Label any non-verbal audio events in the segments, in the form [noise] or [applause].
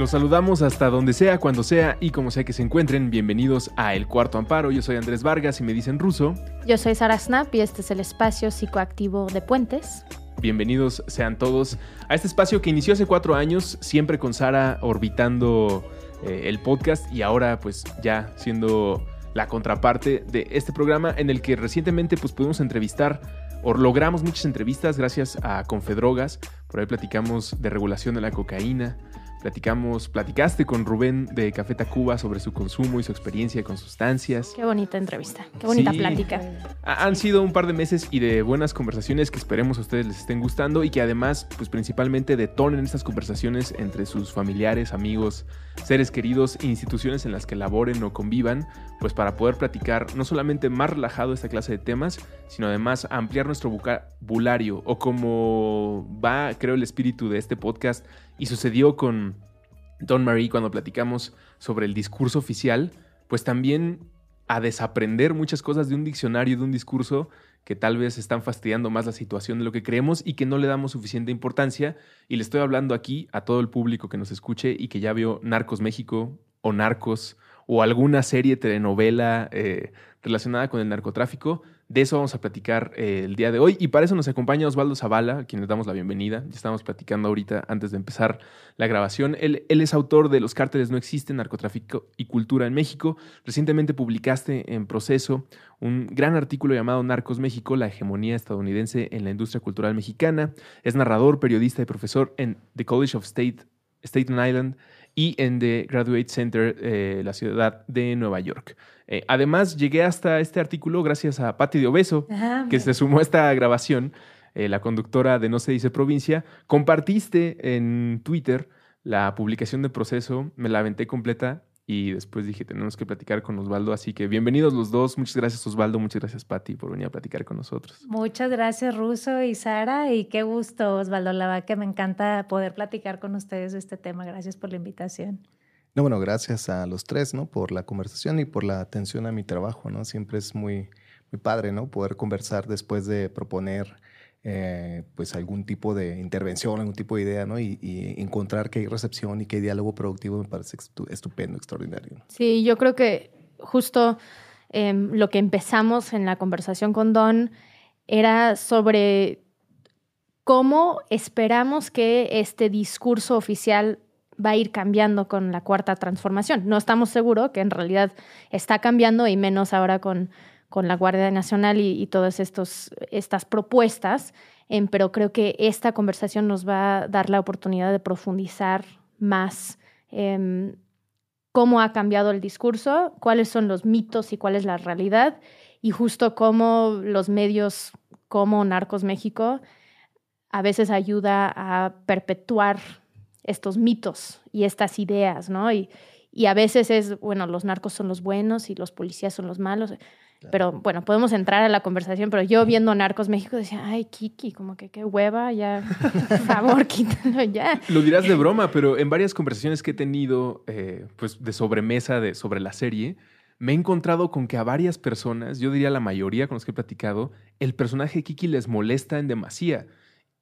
Los saludamos hasta donde sea, cuando sea y como sea que se encuentren. Bienvenidos a El Cuarto Amparo. Yo soy Andrés Vargas y me dicen ruso. Yo soy Sara Snap y este es el espacio psicoactivo de Puentes. Bienvenidos sean todos a este espacio que inició hace cuatro años, siempre con Sara orbitando eh, el podcast y ahora pues ya siendo la contraparte de este programa en el que recientemente pues pudimos entrevistar o logramos muchas entrevistas gracias a Confedrogas. Por ahí platicamos de regulación de la cocaína, Platicamos, platicaste con Rubén de Café Tacuba sobre su consumo y su experiencia con sustancias. Qué bonita entrevista, qué bonita plática. Han sido un par de meses y de buenas conversaciones que esperemos a ustedes les estén gustando y que además, pues principalmente detonen estas conversaciones entre sus familiares, amigos, seres queridos instituciones en las que laboren o convivan, pues para poder platicar no solamente más relajado esta clase de temas, sino además ampliar nuestro vocabulario o como va, creo, el espíritu de este podcast y sucedió con Don Marie cuando platicamos sobre el discurso oficial, pues también a desaprender muchas cosas de un diccionario, de un discurso que tal vez están fastidiando más la situación de lo que creemos y que no le damos suficiente importancia. Y le estoy hablando aquí a todo el público que nos escuche y que ya vio Narcos México o Narcos o alguna serie, telenovela eh, relacionada con el narcotráfico. De eso vamos a platicar eh, el día de hoy y para eso nos acompaña Osvaldo Zavala, a quien les damos la bienvenida. Ya estamos platicando ahorita antes de empezar la grabación. Él, él, es autor de Los cárteles no existen, narcotráfico y cultura en México. Recientemente publicaste en Proceso un gran artículo llamado Narcos México, la hegemonía estadounidense en la industria cultural mexicana. Es narrador, periodista y profesor en The College of State, Staten Island y en The Graduate Center, eh, la ciudad de Nueva York. Eh, además, llegué hasta este artículo gracias a Patti de Obeso, ah, que se sumó a esta grabación, eh, la conductora de No se dice provincia. Compartiste en Twitter la publicación de proceso, me la aventé completa y después dije, tenemos que platicar con Osvaldo, así que bienvenidos los dos. Muchas gracias Osvaldo, muchas gracias Patti por venir a platicar con nosotros. Muchas gracias Ruso y Sara y qué gusto Osvaldo, la verdad que me encanta poder platicar con ustedes de este tema. Gracias por la invitación. No, bueno, gracias a los tres, ¿no? Por la conversación y por la atención a mi trabajo, ¿no? Siempre es muy, muy padre, ¿no? Poder conversar después de proponer eh, pues algún tipo de intervención, algún tipo de idea, ¿no? Y, encontrar que hay recepción y que hay diálogo productivo me parece estupendo, extraordinario. Sí, yo creo que justo em, lo que empezamos en la conversación con Don era sobre cómo esperamos que este discurso oficial va a ir cambiando con la cuarta transformación. No estamos seguros que en realidad está cambiando y menos ahora con con la Guardia Nacional y, todas estos, estas propuestas, em, pero creo que esta conversación nos va a dar la oportunidad de profundizar más em, cómo ha cambiado el discurso, cuáles son los mitos y cuál es la realidad, y justo cómo los medios como Narcos México a veces ayuda a perpetuar estos mitos y estas ideas, ¿no? Y, y a veces es, bueno, los narcos son los buenos y los policías son los malos. Pero bueno, podemos entrar a la conversación, pero yo viendo Narcos México decía, ay, Kiki, como que qué hueva, ya, por favor, [laughs] quítalo ya. Lo dirás de broma, pero en varias conversaciones que he tenido, eh, pues de sobremesa de, sobre la serie, me he encontrado con que a varias personas, yo diría la mayoría con los que he platicado, el personaje de Kiki les molesta en demasía.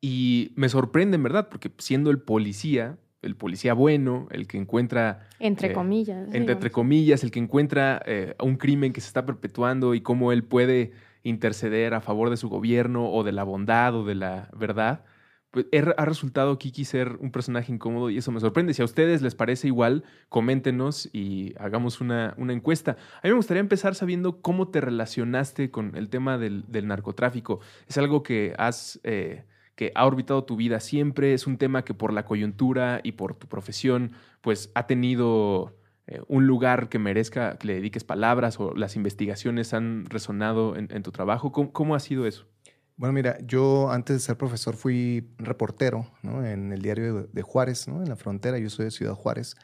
Y me sorprende, en verdad, porque siendo el policía, el policía bueno, el que encuentra... Entre eh, comillas. Entre, comillas, el que encuentra eh, un crimen que se está perpetuando y cómo él puede interceder a favor de su gobierno o de la bondad o de la verdad. Pues ha resultado Kiki ser un personaje incómodo y eso me sorprende. Si a ustedes les parece igual, coméntenos y hagamos una, una encuesta. A mí me gustaría empezar sabiendo cómo te relacionaste con el tema del, narcotráfico. ¿Es algo que has... Eh, que ha orbitado tu vida siempre, es un tema que por la coyuntura y por tu profesión, pues ha tenido eh, un lugar que merezca que le dediques palabras o las investigaciones han resonado en, tu trabajo. ¿Cómo, ha sido eso? Bueno, mira, yo antes de ser profesor fui reportero en el diario de Juárez, ¿no? en la frontera. Yo soy de Ciudad Juárez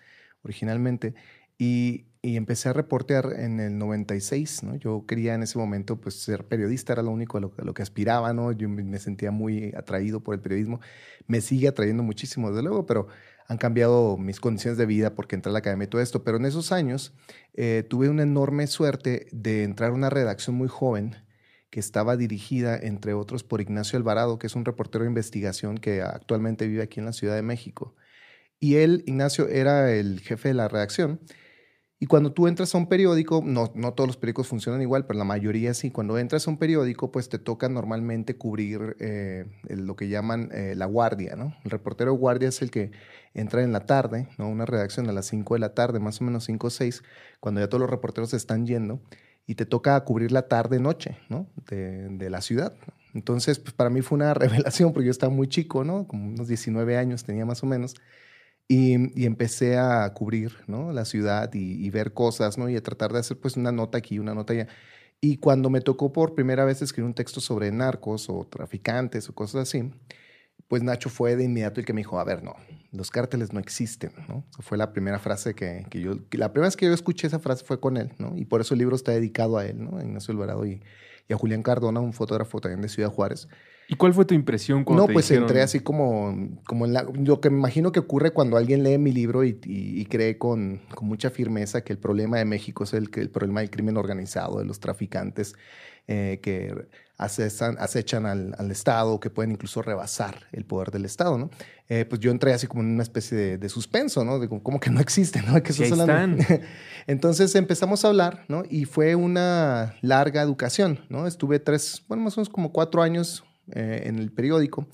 originalmente. Y, y, empecé a reportear en el 96, ¿no? Yo quería en ese momento pues ser periodista, era lo único a lo, que aspiraba, ¿no? Yo me sentía muy atraído por el periodismo. Me sigue atrayendo muchísimo, desde luego, pero han cambiado mis condiciones de vida porque entré a la academia y todo esto. Pero en esos años eh, tuve una enorme suerte de entrar a una redacción muy joven que estaba dirigida, entre otros, por Ignacio Alvarado, que es un reportero de investigación que actualmente vive aquí en la Ciudad de México. Y él, Ignacio, era el jefe de la redacción. Y cuando tú entras a un periódico, no, no todos los periódicos funcionan igual, pero la mayoría sí. Cuando entras a un periódico, pues te toca normalmente cubrir eh, lo que llaman eh, la guardia, ¿no? El reportero guardia es el que entra en la tarde, ¿no? Una redacción a las 5 de la tarde, más o menos 5 o 6, cuando ya todos los reporteros están yendo y te toca cubrir la tarde-noche, ¿no? De, de, la ciudad. Entonces, pues para mí fue una [laughs] revelación, porque yo estaba muy chico, ¿no? Como unos 19 años tenía más o menos. Y, empecé a cubrir. La ciudad y, y, ver cosas, ¿no? Y a tratar de hacer, pues, una nota aquí, una nota allá. Y cuando me tocó por primera vez escribir un texto sobre narcos o traficantes o cosas así, pues Nacho fue de inmediato el que me dijo, a ver, no, los cárteles no existen, ¿no? fue la primera frase que, que yo, la primera vez que yo escuché esa frase fue con él, ¿no? Y por eso el libro está dedicado a él, ¿no? A Ignacio Alvarado y, y a Julián Cardona, un fotógrafo también de Ciudad Juárez. ¿Y cuál fue tu impresión cuando No, pues dijeron... entré así como, como en la, lo que me imagino que ocurre cuando alguien lee mi libro y, y, y cree con, con, mucha firmeza que el problema de México es el, el problema del crimen organizado, de los traficantes eh, que acechan, acechan al, al, Estado, que pueden incluso rebasar el poder del Estado, ¿no? Eh, pues yo entré así como en una especie de, de suspenso, ¿no? Digo, como que no existe, ¿no? [laughs] Que sí, están. [laughs] Entonces empezamos a hablar, ¿no? Y fue una larga educación, ¿no? Estuve tres, bueno, más o menos como cuatro años eh, en el periódico.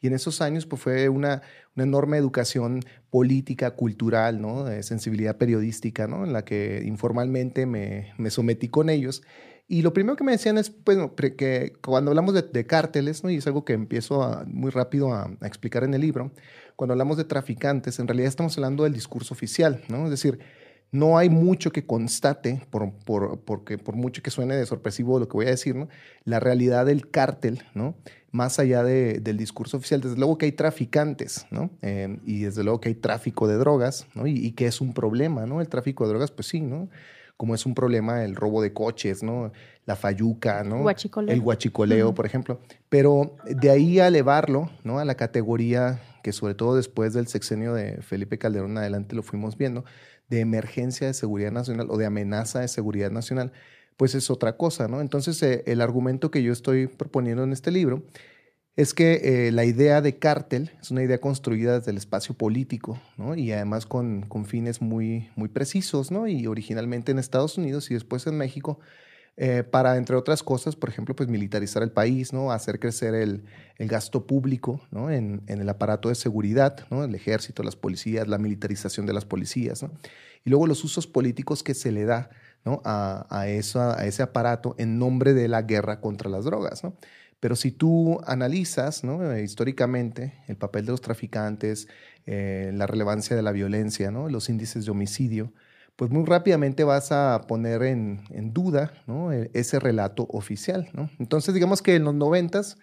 Y en esos años pues, fue una, una enorme educación política, cultural, ¿no? de sensibilidad periodística, ¿no? en la que informalmente me, me sometí con ellos. Y lo primero que me decían es, bueno, que cuando hablamos de, cárteles, ¿no? y es algo que empiezo muy rápido a, a, explicar en el libro, cuando hablamos de traficantes, en realidad estamos hablando del discurso oficial, ¿no? Es decir, no hay mucho que constate, por, por, porque por mucho que suene de sorpresivo lo que voy a decir, ¿no? la realidad del cártel, ¿no? más allá de, del discurso oficial. Desde luego que hay traficantes, ¿no? Eh, y desde luego que hay tráfico de drogas, ¿no? Y, y, que es un problema, ¿no? El tráfico de drogas, pues sí, ¿no? Como es un problema el robo de coches, ¿no? La fayuca, ¿no? Guachicoleo. El guachicoleo, uh -huh. por ejemplo. Pero de ahí a elevarlo, ¿no? A la categoría que sobre todo después del sexenio de Felipe Calderón adelante lo fuimos viendo, de emergencia de seguridad nacional o de amenaza de seguridad nacional, pues es otra cosa, ¿no? Entonces, eh, el argumento que yo estoy proponiendo en este libro es que eh, la idea de cártel es una idea construida desde el espacio político, ¿no? Y además con, con, fines muy, muy precisos, ¿no? Y originalmente en Estados Unidos y después en México, eh, para, entre otras cosas, por ejemplo, pues militarizar el país, ¿no? Hacer crecer el, el gasto público, ¿no? En, en, el aparato de seguridad, ¿no? El ejército, las policías, la militarización de las policías, ¿no? Y luego los usos políticos que se le da, ¿no? A, a, eso, a ese aparato en nombre de la guerra contra las drogas, ¿no? Pero si tú analizas ¿no? eh, históricamente el papel de los traficantes, eh, la relevancia de la violencia, ¿no? los índices de homicidio, pues muy rápidamente vas a poner en, en duda ¿no? E, ese relato oficial. ¿no? Entonces, digamos que en los noventas,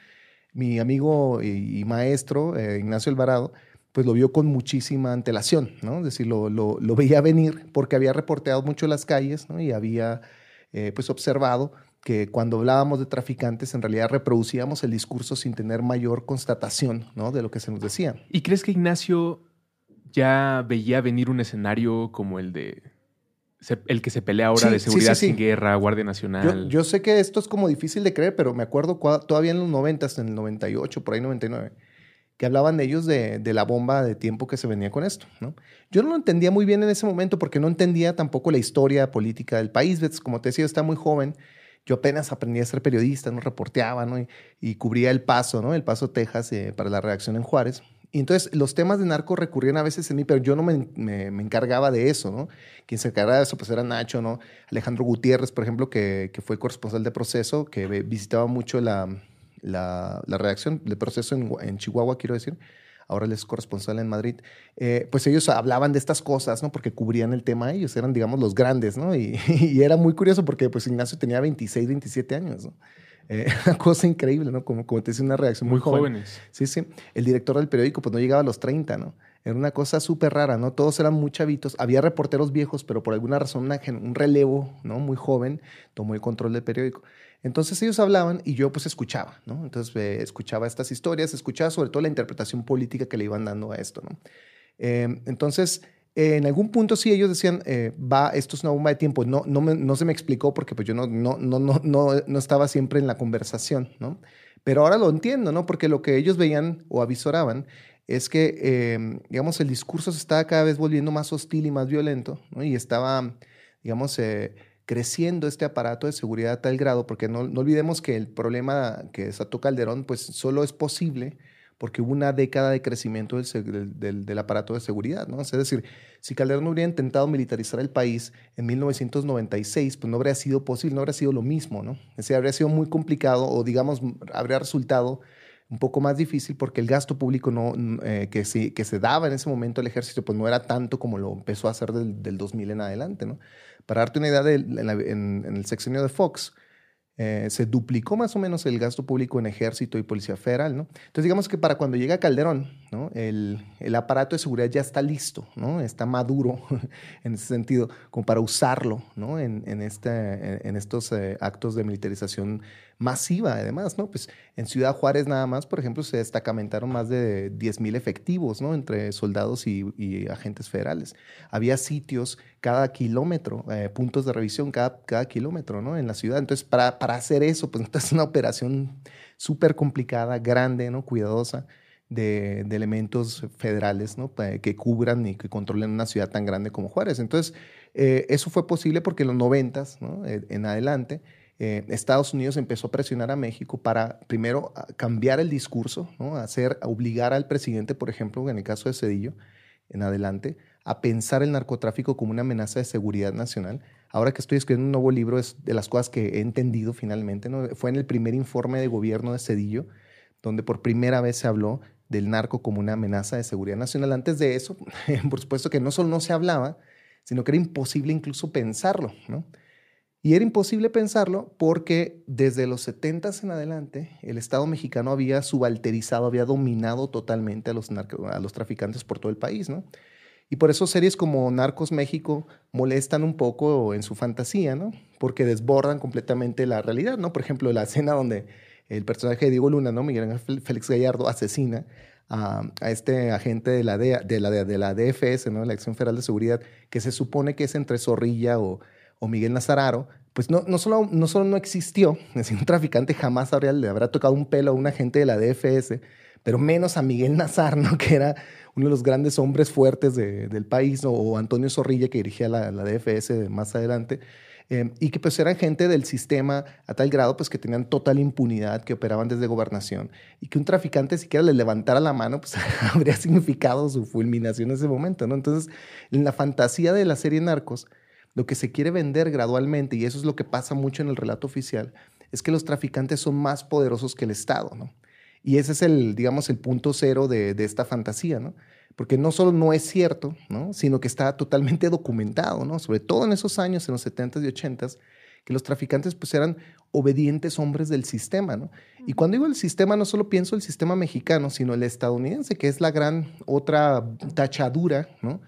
mi amigo y, maestro eh, Ignacio Alvarado, pues lo vio con muchísima antelación, ¿no? Es decir, lo veía venir porque había reporteado mucho las calles ¿no? y había eh, pues observado que cuando hablábamos de traficantes en realidad reproducíamos el discurso sin tener mayor constatación ¿no? de lo que se nos decía. ¿Y crees que Ignacio ya veía venir un escenario como el de el que se pelea ahora sí, de seguridad sí, sí, sin guerra, Guardia Nacional? Yo, yo, sé que esto es como difícil de creer, pero me acuerdo todavía en los 90, en el 98, por ahí 99, que hablaban de ellos de, de, la bomba de tiempo que se venía con esto. ¿no? Yo no lo entendía muy bien en ese momento porque no entendía tampoco la historia política del país. Como te decía, está muy joven yo apenas aprendí a ser periodista, no reporteaba, ¿no? Y, y cubría el paso, ¿no? El paso Texas eh, para la redacción en Juárez. Y entonces los temas de narco recurrían a veces en mí, pero yo no me, me, me, encargaba de eso, ¿no? Quien se encargaba de eso pues era Nacho, ¿no? Alejandro Gutiérrez, por ejemplo, que, que fue corresponsal de proceso, que visitaba mucho la, la, la redacción de proceso en, en Chihuahua, quiero decir ahora él es corresponsal en Madrid, eh, pues ellos hablaban de estas cosas, ¿no? Porque cubrían el tema ellos, eran, digamos, los grandes, ¿no? Y, [laughs] y era muy curioso porque, pues, Ignacio tenía 26, 27 años, ¿no? Eh, [laughs] una cosa increíble, ¿no? Como, como te decía, una reacción muy, muy joven. jóvenes. Sí, sí. El director del periódico, pues, no llegaba a los 30, ¿no? Era una cosa súper rara, ¿no? Todos eran muy chavitos. Había reporteros viejos, pero por alguna razón un relevo, ¿no? Muy joven tomó el control del periódico. Entonces ellos hablaban y yo pues escuchaba, ¿no? Entonces eh, escuchaba estas historias, escuchaba sobre todo la interpretación política que le iban dando a esto, ¿no? Eh, entonces, en algún punto sí ellos decían, eh, va, esto es una bomba de tiempo. No, no, no se me explicó porque pues yo no, no, no, no, no, estaba siempre en la conversación, ¿no? Pero ahora lo entiendo, ¿no? Porque lo que ellos veían o avisoraban es que, digamos, el discurso se estaba cada vez volviendo más hostil y más violento, ¿no? Y estaba, digamos, creciendo este aparato de seguridad a tal grado, porque no, olvidemos que el problema que desató Calderón, pues solo es posible porque hubo una década de crecimiento del, aparato de seguridad, ¿no? Es decir, si Calderón hubiera intentado militarizar el país en 1996, pues no habría sido posible, no habría sido lo mismo, ¿no? Es decir, habría sido muy complicado o, digamos, habría resultado un poco más difícil porque el gasto público no, eh, que, se, daba en ese momento al ejército, pues no era tanto como lo empezó a hacer del, del 2000 en adelante, ¿no? Para darte una idea, de, en, el sexenio de Fox, eh, se duplicó más o menos el gasto público en ejército y policía federal, ¿no? Entonces digamos que para cuando llega Calderón. El, el, aparato de seguridad ya está listo, ¿no? Está maduro [laughs] en ese sentido, como para usarlo, ¿no? En, en, este, en estos eh, actos de militarización masiva, además, ¿no? Pues en Ciudad Juárez nada más, por ejemplo, se destacamentaron más de 10.000 efectivos, ¿no? Entre soldados y, agentes federales. Había sitios cada kilómetro, eh, puntos de revisión cada, cada kilómetro, ¿no? En la ciudad. Entonces, para, para hacer eso, pues [laughs] es una operación súper complicada, grande, ¿no? Cuidadosa. De, elementos federales ¿no? que cubran y que controlen una ciudad tan grande como Juárez. Entonces, eh, eso fue posible porque en los noventas ¿no? en adelante eh, Estados Unidos empezó a presionar a México para, primero, cambiar el discurso, ¿no? hacer, obligar al presidente, por ejemplo, en el caso de Cedillo, en adelante, a pensar el narcotráfico como una amenaza de seguridad nacional. Ahora que estoy escribiendo un nuevo libro, es de las cosas que he entendido finalmente. Fue en el primer informe de gobierno de Cedillo, donde por primera vez se habló del narco como una amenaza de seguridad nacional. Antes de eso, [laughs] por supuesto que no solo no se hablaba, sino que era imposible incluso pensarlo. ¿no? Y era imposible pensarlo porque desde los 70 en adelante el Estado mexicano había subalterizado, había dominado totalmente a los, a traficantes por todo el país, ¿no? Y por eso series como Narcos México molestan un poco en su fantasía, ¿no? Porque desbordan completamente la realidad, ¿no? Por ejemplo, la escena donde el personaje de Diego Luna, ¿no? Miguel Félix Gallardo asesina a, este agente de la, de, la, de la DFS, ¿no? La Acción Federal de Seguridad, que se supone que es entre Zorrilla o o Miguel Nazararo, pues no, no, solo, no solo no existió, [laughs] es decir, un traficante jamás habría, le habrá tocado un pelo a un agente de la DFS, pero menos a Miguel Nazar, [laughs] que era uno de los grandes hombres fuertes del país, o Antonio Zorrilla, que dirigía la, la DFS más adelante, eh, y que pues eran gente del sistema a tal grado pues que tenían total impunidad, que operaban desde gobernación, y que un traficante siquiera le levantara la mano, pues [laughs] habría significado su fulminación en ese momento, ¿no? Entonces, en la fantasía de la serie Narcos, lo que se quiere vender gradualmente, y eso es lo que pasa mucho en el relato oficial, es que los traficantes son más poderosos que el Estado, ¿no? Y ese es el, digamos, el punto cero de, esta fantasía, ¿no? Porque no solo no es cierto, ¿no? Sino que está totalmente documentado, ¿no? Sobre todo en esos años, en los 70s y 80s, que los traficantes pues eran obedientes hombres del sistema, ¿no? Y cuando digo el sistema, no solo pienso el sistema mexicano, sino el estadounidense, que es la gran otra tachadura, ¿no?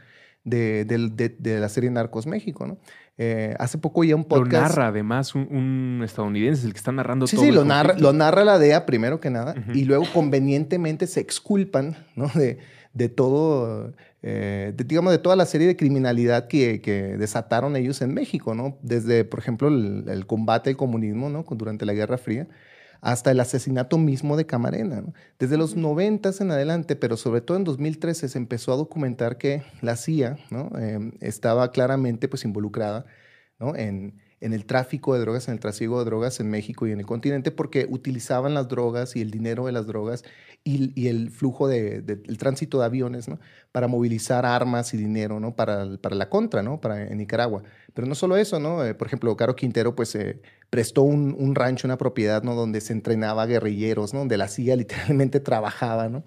De, la serie Narcos México, ¿no? Eh, hace poco oía un podcast. Lo narra además un, estadounidense, el que está narrando sí, todo. Sí, lo narra, lo narra la DEA primero que nada, y luego convenientemente se exculpan ¿no? de, de todo, eh, digamos, de toda la serie de criminalidad que, que, desataron ellos en México, ¿no? Desde, por ejemplo, el, el combate al comunismo, ¿no? Durante la Guerra Fría hasta el asesinato mismo de Camarena. Desde los 90 en adelante, pero sobre todo en 2013 se empezó a documentar que la CIA ¿no? Em, estaba claramente pues, involucrada ¿no? en, en el tráfico de drogas, en el trasiego de drogas en México y en el continente, porque utilizaban las drogas y el dinero de las drogas y, el flujo del de, tránsito de aviones, ¿no? Para movilizar armas y dinero, ¿no? Para, para la contra, ¿no? Para, en Nicaragua. Pero no solo eso, ¿no? Eh, por ejemplo, Caro Quintero, pues, eh, prestó un, un, rancho, una propiedad, ¿no? Donde se entrenaba guerrilleros, ¿no? Donde la CIA [laughs] literalmente trabajaba, ¿no?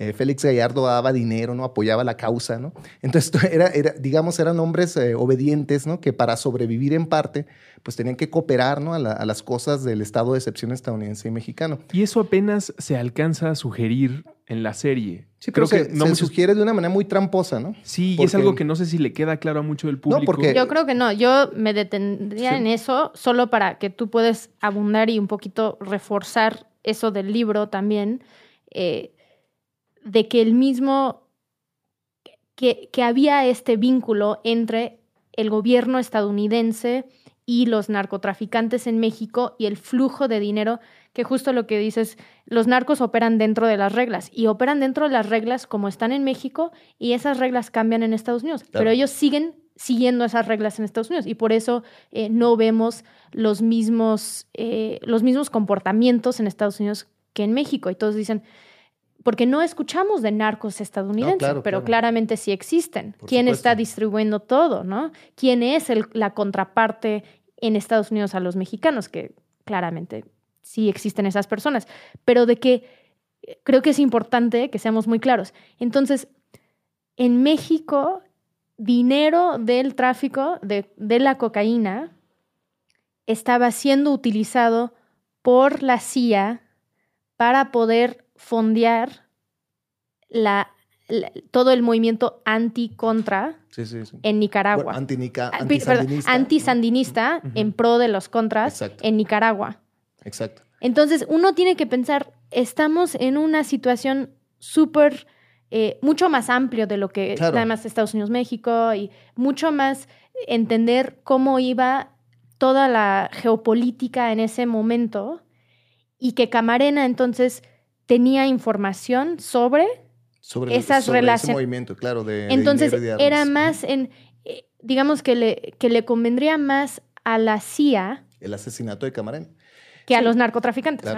Eh, Félix Gallardo daba dinero, ¿no? Apoyaba la causa, ¿no? Entonces, [laughs] era, era digamos, eran hombres eh, obedientes, ¿no? Que para sobrevivir en parte, pues tenían que cooperar, ¿no? A, las cosas del estado de excepción estadounidense y mexicano. Y eso apenas se alcanza a sugerir en la serie. Sí, creo que no se sugiere de una manera muy tramposa, ¿no? Sí, y es algo que no sé si le queda claro a mucho del público. porque... Yo creo que no. Yo me detendría en eso solo para que tú puedas abundar y un poquito reforzar eso del libro también, eh, de que el mismo, que, que había este vínculo entre el gobierno estadounidense y los narcotraficantes en México y el flujo de dinero que justo lo que dices, los narcos operan dentro de las reglas y operan dentro de las reglas como están en México y esas reglas cambian en Estados Unidos, pero ellos siguen siguiendo esas reglas en Estados Unidos y por eso eh, no vemos los mismos, eh, los mismos comportamientos en Estados Unidos que en México. Y todos dicen, porque no escuchamos de narcos estadounidenses, pero claramente sí existen. ¿Quién está distribuyendo todo? ¿no? ¿Quién es la contraparte en Estados Unidos a los mexicanos? Que claramente sí existen esas personas, pero de que creo que es importante que seamos muy claros. Entonces, en México, dinero del tráfico de, la cocaína estaba siendo utilizado por la CIA para poder fondear la, todo el movimiento anti-contra en Nicaragua. anti-sandinista. en pro de los contras en Nicaragua. Exacto. Entonces, uno tiene que pensar, estamos en una situación súper, eh, mucho más amplio de lo que además Estados Unidos, México, y mucho más entender cómo iba toda la geopolítica en ese momento y que Camarena entonces tenía información sobre, sobre esas relaciones. Ese movimiento, claro, de Entonces era más en, eh, digamos que le, que le convendría más a la CIA. El asesinato de Camarena que a los narcotraficantes.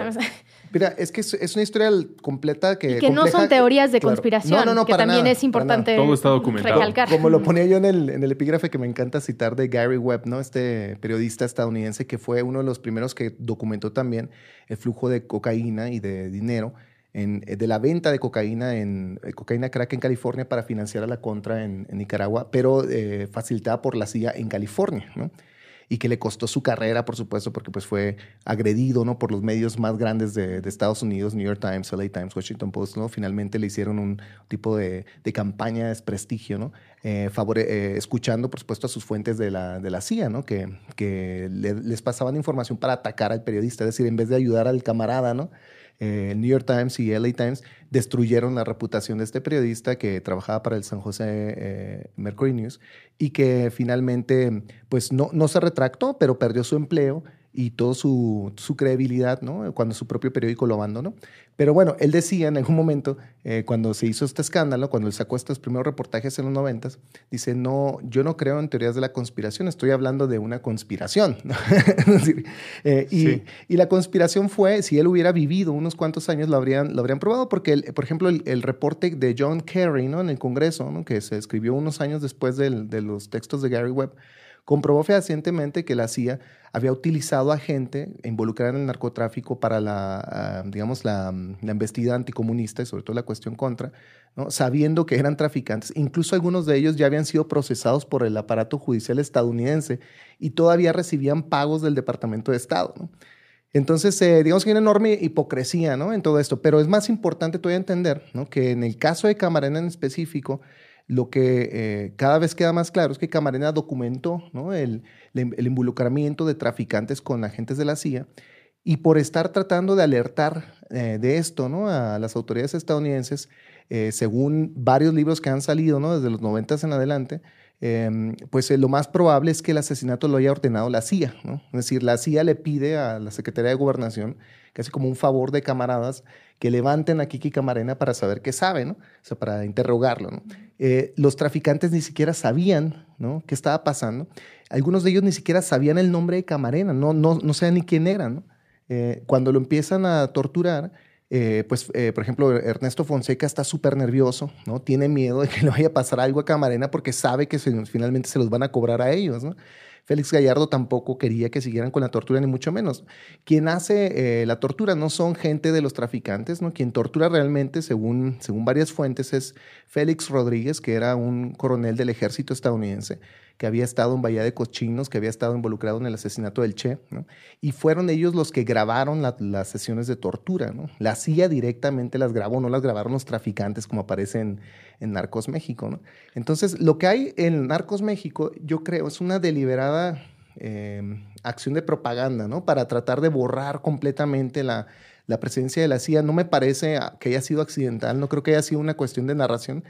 Mira, es que es, una historia completa que... Y que no son teorías de conspiración, no, no, que también es importante Todo está documentado. recalcar. Como lo ponía yo en el, en el epígrafe que me encanta citar de Gary Webb, ¿no? Este periodista estadounidense que fue uno de los primeros que documentó también el flujo de cocaína y de dinero en, de la venta de cocaína en eh, cocaína crack en California para financiar a la contra en, Nicaragua, pero eh, facilitada por la CIA en California, ¿no? Y que le costó su carrera, por supuesto, porque pues fue agredido ¿no? por los medios más grandes de, Estados Unidos, New York Times, LA Times, Washington Post. ¿no? Finalmente le hicieron un tipo de, campaña de desprestigio, ¿no? Eh, eh, escuchando, por supuesto, a sus fuentes de la, de la CIA, ¿no? que, que les pasaban información para atacar al periodista, es decir, en vez de ayudar al camarada, ¿no? El eh, New York Times y LA Times destruyeron la reputación de este periodista que trabajaba para el San José eh, Mercury News y que finalmente pues no, no se retractó, pero perdió su empleo y toda su, su, credibilidad, ¿no? Cuando su propio periódico lo abandonó. Pero bueno, él decía en algún momento, eh, cuando se hizo este escándalo, cuando él sacó estos primeros reportajes en los noventas, dice, no, yo no creo en teorías de la conspiración, estoy hablando de una conspiración. [laughs] Eh, y, y, la conspiración fue, si él hubiera vivido unos cuantos años, lo habrían, lo habrían probado, porque, por ejemplo, el, el, reporte de John Kerry, ¿no? En el Congreso, ¿no? Que se escribió unos años después del, de los textos de Gary Webb, comprobó fehacientemente que la CIA había utilizado a gente involucrada en el narcotráfico para la, ah, digamos, la, la, embestida anticomunista y sobre todo la cuestión contra, sabiendo que eran traficantes. Incluso algunos de ellos ya habían sido procesados por el aparato judicial estadounidense y todavía recibían pagos del Departamento de Estado. Entonces, eh, digamos que hay una enorme hipocresía ¿no? en todo esto, pero es más importante todavía entender ¿no? que en el caso de Camarena en específico, lo que eh, cada vez queda más claro es que Camarena documentó el, involucramiento de traficantes con agentes de la CIA y por estar tratando de alertar eh, de esto ¿no? a las autoridades estadounidenses, eh, según varios libros que han salido ¿no? desde los 90 en adelante, em, pues lo más probable es que el asesinato lo haya ordenado la CIA. ¿no? Es decir, la CIA le pide a la Secretaría de Gobernación, casi como un favor de camaradas, que levanten a Kiki Camarena para saber qué sabe, ¿no? O sea, para interrogarlo, ¿no? Eh, los traficantes ni siquiera sabían, ¿no? ¿Qué estaba pasando? Algunos de ellos ni siquiera sabían el nombre de Camarena, no, no, no sabían ni quién era. Eh, cuando lo empiezan a torturar, eh, pues, por ejemplo, Ernesto Fonseca está súper nervioso, ¿no? Tiene miedo de que le vaya a pasar algo a Camarena porque sabe que finalmente se los van a cobrar a ellos. Félix Gallardo tampoco quería que siguieran con la tortura, ni mucho menos. Quien hace eh, la tortura no son gente de los traficantes, ¿no? Quien tortura realmente, según, según varias fuentes, es Félix Rodríguez, que era un coronel del ejército estadounidense, que había estado en Bahía de Cochinos, que había estado involucrado en el asesinato del Che, y fueron ellos los que grabaron las sesiones de tortura. La CIA directamente las grabó, no las grabaron los traficantes como aparece en, Narcos México. Entonces, lo que hay en Narcos México, yo creo, es una deliberada em, acción de propaganda, ¿no? Para tratar de borrar completamente la, la presencia de la CIA. No me parece que haya sido accidental, no creo que haya sido una cuestión de narración,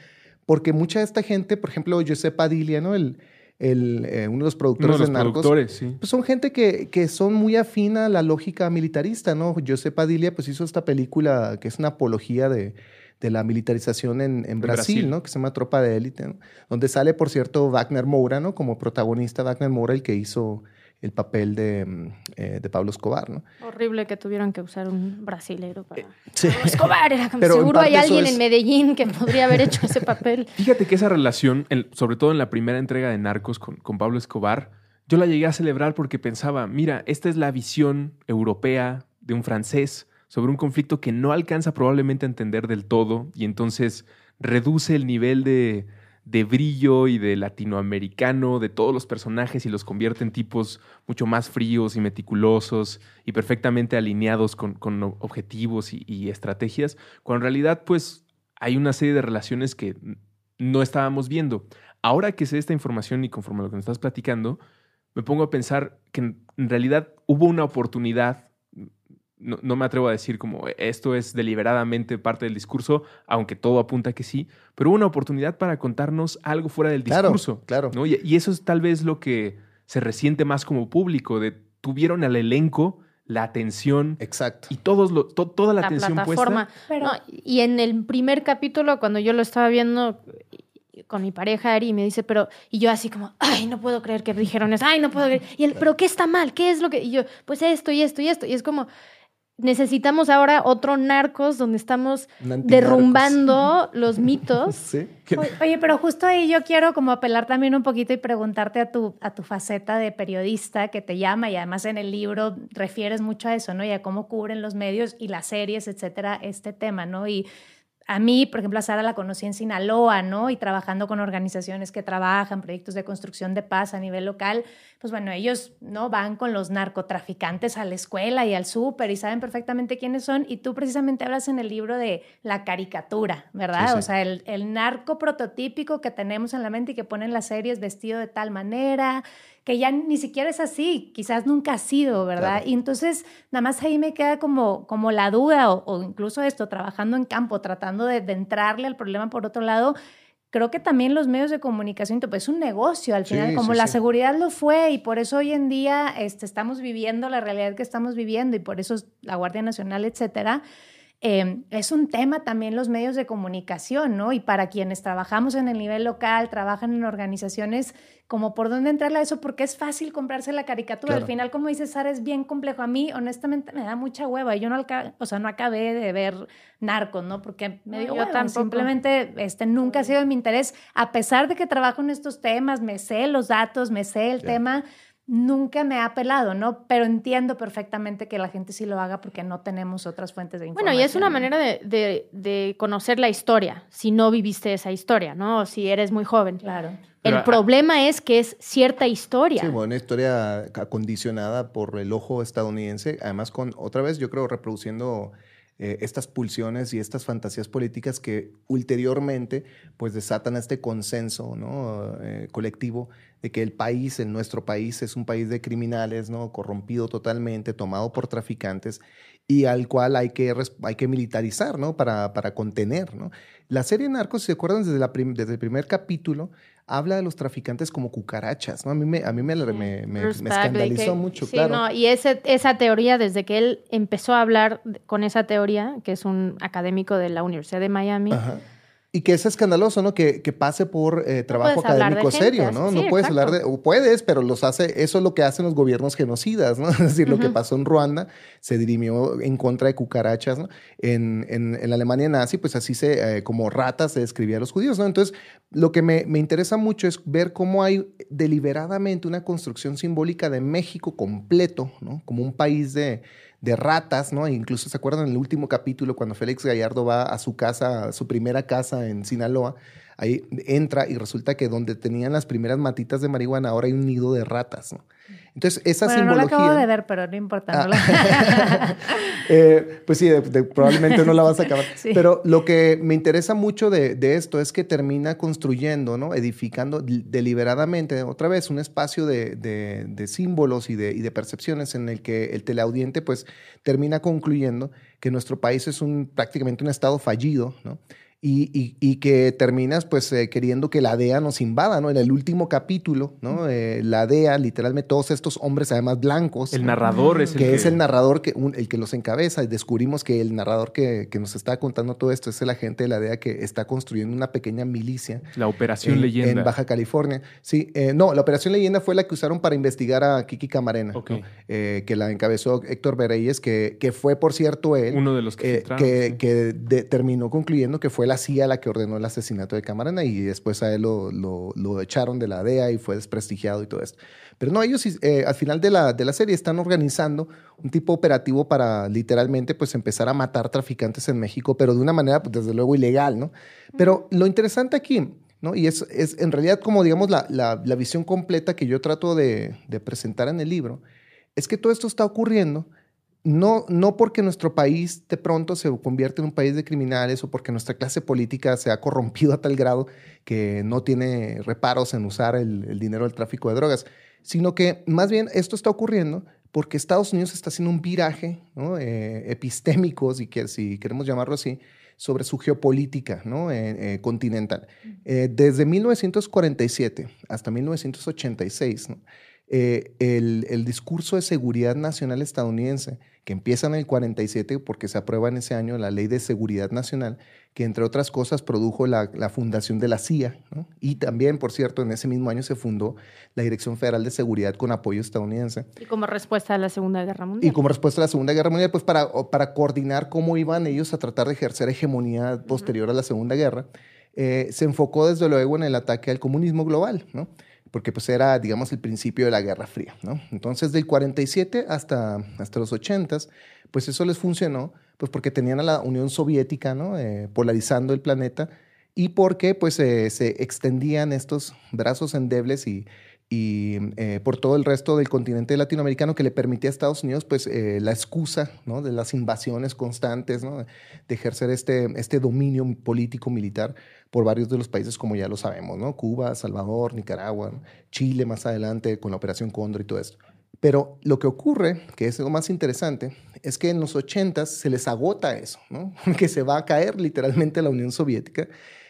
porque mucha de esta gente, por ejemplo, Josep Padilla, ¿no? El, el, eh, uno de los productores de, Narcos, sí. pues son gente que, que, son muy afina a la lógica militarista, ¿no? Josep Padilla pues hizo esta película que es una apología de, de la militarización en, en Brasil, ¿no? Que se llama Tropa de Élite, ¿no? Donde sale, por cierto, Wagner Moura, ¿no? Como protagonista Wagner Moura, el que hizo el papel de, mm, eh, de, Pablo Escobar, ¿no? Horrible que tuvieron que usar un brasilero para Pablo Escobar. Era [laughs] como seguro hay alguien en Medellín que podría haber hecho ese papel. [laughs] Fíjate que esa relación, sobre todo en la primera entrega de Narcos con, con Pablo Escobar, yo la llegué a celebrar porque pensaba, mira, esta es la visión europea de un francés sobre un conflicto que no alcanza probablemente a entender del todo y entonces reduce el nivel de de brillo y de latinoamericano de todos los personajes y los convierte en tipos mucho más fríos y meticulosos y perfectamente alineados con, objetivos y, estrategias, cuando en realidad pues hay una serie de relaciones que no estábamos viendo. Ahora que sé esta información y conforme a lo que nos estás platicando, me pongo a pensar que en realidad hubo una oportunidad no, me atrevo a decir como esto es deliberadamente parte del discurso, aunque todo apunta que sí, pero hubo una oportunidad para contarnos algo fuera del discurso. Claro, ¿no? Y, eso es tal vez lo que se resiente más como público, de tuvieron al elenco la atención. Exacto. Y todos lo, toda la, atención plataforma. puesta. y en el primer capítulo, cuando yo lo estaba viendo con mi pareja Ari me dice, pero, y yo así como, ay, no puedo creer que dijeron eso, ay, no puedo creer. Y él, pero ¿qué está mal? ¿Qué es lo que? Y yo, pues esto y esto y esto. Y es como, necesitamos ahora otro narcos donde estamos derrumbando [laughs] los mitos. Oye, pero justo ahí yo quiero como apelar también un poquito y preguntarte a tu, a tu faceta de periodista que te llama y además en el libro refieres mucho a eso, ¿no? Y a cómo cubren los medios y las series, etcétera, este tema, ¿no? Y a mí, por ejemplo, a Sara la conocí en Sinaloa, ¿no? Y trabajando con organizaciones que trabajan proyectos de construcción de paz a nivel local, pues bueno, ellos, ¿no? Van con los narcotraficantes a la escuela y al súper y saben perfectamente quiénes son. Y tú precisamente hablas en el libro de la caricatura, ¿verdad? O sea, el, el narco prototípico que tenemos en la mente y que ponen las series vestido de tal manera, que ya ni siquiera es así, quizás nunca ha sido, ¿verdad? Y entonces nada más ahí me queda como, como la duda o, incluso esto, trabajando en campo, tratando de, entrarle al problema por otro lado. Creo que también los medios de comunicación, pues es un negocio al final, como la seguridad lo fue y por eso hoy en día este, estamos viviendo la realidad que estamos viviendo y por eso la Guardia Nacional, etcétera Em, es un tema también los medios de comunicación, ¿no? Y para quienes trabajamos en el nivel local, trabajan en organizaciones, como por dónde entrarle a eso, porque es fácil comprarse la caricatura. Al final, como dice Sara, es bien complejo. A mí, honestamente, me da mucha hueva. Yo no, o sea, no acabé de ver Narcos, ¿no? Porque me dio hueva. Simplemente este, nunca ha sido de mi interés. A pesar de que trabajo en estos temas, me sé los datos, me sé el tema nunca me ha apelado, ¿no? Pero entiendo perfectamente que la gente sí lo haga porque no tenemos otras fuentes de información. Bueno, y es una manera de, conocer la historia, si no viviste esa historia, ¿no? O si eres muy joven. Claro. el problema es que es cierta historia. Sí, bueno, una historia acondicionada por el ojo estadounidense, además con, otra vez, yo creo, reproduciendo eh, estas pulsiones y estas fantasías políticas que ulteriormente pues desatan este consenso ¿no? Eh, colectivo de que el país, en nuestro país, es un país de criminales, ¿no? corrompido totalmente, tomado por traficantes y al cual hay que, hay que militarizar ¿no? para, para contener. ¿no? La serie Narcos, si se acuerdan, desde, la desde el primer capítulo, habla de los traficantes como cucarachas, ¿no? A mí me, a mí me, me, escandalizó mucho, sí, claro. No, y ese, esa teoría, desde que él empezó a hablar con esa teoría, que es un académico de la Universidad de Miami, y que es escandaloso, ¿no? Que, que pase por eh, trabajo académico serio, ¿no? no puedes hablar de, o puedes, pero los hace, eso es lo que hacen los gobiernos genocidas, ¿no? [laughs] Es decir, lo que pasó en Ruanda se dirimió en contra de cucarachas, ¿no? En, en, en la Alemania nazi, pues así se, eh, como ratas se describía a los judíos, ¿no? Entonces, lo que me, me interesa mucho es ver cómo hay deliberadamente una construcción simbólica de México completo, ¿no? Como un país de, de ratas, ¿no? Incluso se acuerdan en el último capítulo cuando Félix Gallardo va a su casa, a su primera casa en Sinaloa, Ahí entra y resulta que donde tenían las primeras matitas de marihuana, ahora hay un nido de ratas. ¿no? Entonces, esa bueno, simbología. No la acabo de ver, pero no importa. No ah. [laughs] eh, pues sí, probablemente no la vas a acabar. [laughs] Pero lo que me interesa mucho de, de, esto es que termina construyendo, ¿no? Edificando deliberadamente, otra vez, un espacio de símbolos y, y de, percepciones en el que el teleaudiente, pues, termina concluyendo que nuestro país es un, prácticamente un estado fallido, ¿no? Y, y, que terminas pues eh, queriendo que la DEA nos invada, ¿no? En el último capítulo, ¿no? Eh, la DEA, literalmente todos estos hombres además blancos. El narrador es el que... es el narrador que, el que los encabeza y descubrimos que el narrador que, que, nos está contando todo esto es el agente de la DEA que está construyendo una pequeña milicia. La Operación Leyenda. En Baja California. Sí, eh, no, la Operación Leyenda fue la que usaron para investigar a Kiki Camarena, que la encabezó Héctor Bereyes, que, que fue, por cierto, él. Uno de los que, que, que terminó concluyendo que fue la CIA la que ordenó el asesinato de Camarena y después a él lo, lo, echaron de la DEA y fue desprestigiado y todo esto. Pero no, ellos eh, al final de la, de la serie están organizando un tipo operativo para literalmente pues empezar a matar traficantes en México, pero de una manera pues, desde luego ilegal, ¿no? Pero lo interesante aquí, ¿no? Y es, es en realidad como digamos la, la, la visión completa que yo trato de, de presentar en el libro, es que todo esto está ocurriendo no, no porque nuestro país de pronto se convierte en un país de criminales o porque nuestra clase política se ha corrompido a tal grado que no tiene reparos en usar el, dinero del tráfico de drogas, sino que más bien esto está ocurriendo porque Estados Unidos está haciendo un viraje eh, epistémico, si, si queremos llamarlo así, sobre su geopolítica ¿no? Eh, eh, continental. desde 1947 hasta 1986, el, el discurso de seguridad nacional estadounidense que empieza en el 47 porque se aprueba en ese año la Ley de Seguridad Nacional, que entre otras cosas produjo la, fundación de la CIA. Y también, por cierto, en ese mismo año se fundó la Dirección Federal de Seguridad con apoyo estadounidense. Y como respuesta a la Segunda Guerra Mundial. Y como respuesta a la Segunda Guerra Mundial, pues para, para coordinar cómo iban ellos a tratar de ejercer hegemonía posterior a la Segunda Guerra, eh, se enfocó desde luego en el ataque al comunismo global, ¿no? Porque pues era, digamos, el principio de la Guerra Fría, ¿no? Entonces, del 47 hasta, hasta los 80, pues eso les funcionó, pues porque tenían a la Unión Soviética, ¿no? Eh, polarizando el planeta y porque pues eh, se extendían estos brazos endebles y, y eh, por todo el resto del continente latinoamericano que le permitía a Estados Unidos pues la excusa ¿no? de las invasiones constantes, ¿no? de ejercer este, este dominio político militar por varios de los países, como ya lo sabemos, ¿no? Cuba, Salvador, Nicaragua, Chile más adelante con la Operación Cóndor y todo esto. Pero lo que ocurre, que es lo más interesante, es que en los 80 se les agota eso, ¿no? [laughs] que se va a caer literalmente la Unión Soviética.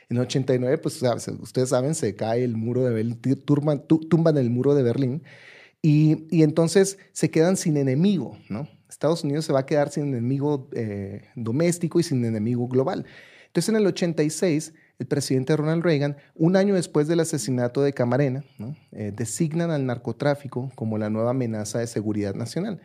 En el 89, pues ustedes saben, se cae el muro de Berlín, tumban, el muro de Berlín y, y, entonces se quedan sin enemigo, ¿no? Estados Unidos se va a quedar sin enemigo eh, doméstico y sin enemigo global. Entonces en el 86 el presidente Ronald Reagan, un año después del asesinato de Camarena, eh, designan al narcotráfico como la nueva amenaza de seguridad nacional.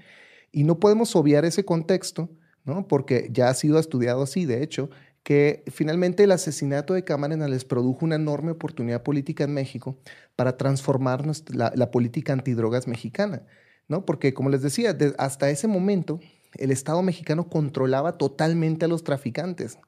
Y no podemos obviar ese contexto, ¿no? porque ya ha sido estudiado así, de hecho, que finalmente el asesinato de Camarena les produjo una enorme oportunidad política en México para transformar la, política antidrogas mexicana. ¿no? Porque, como les decía, hasta ese momento el Estado mexicano controlaba totalmente a los traficantes.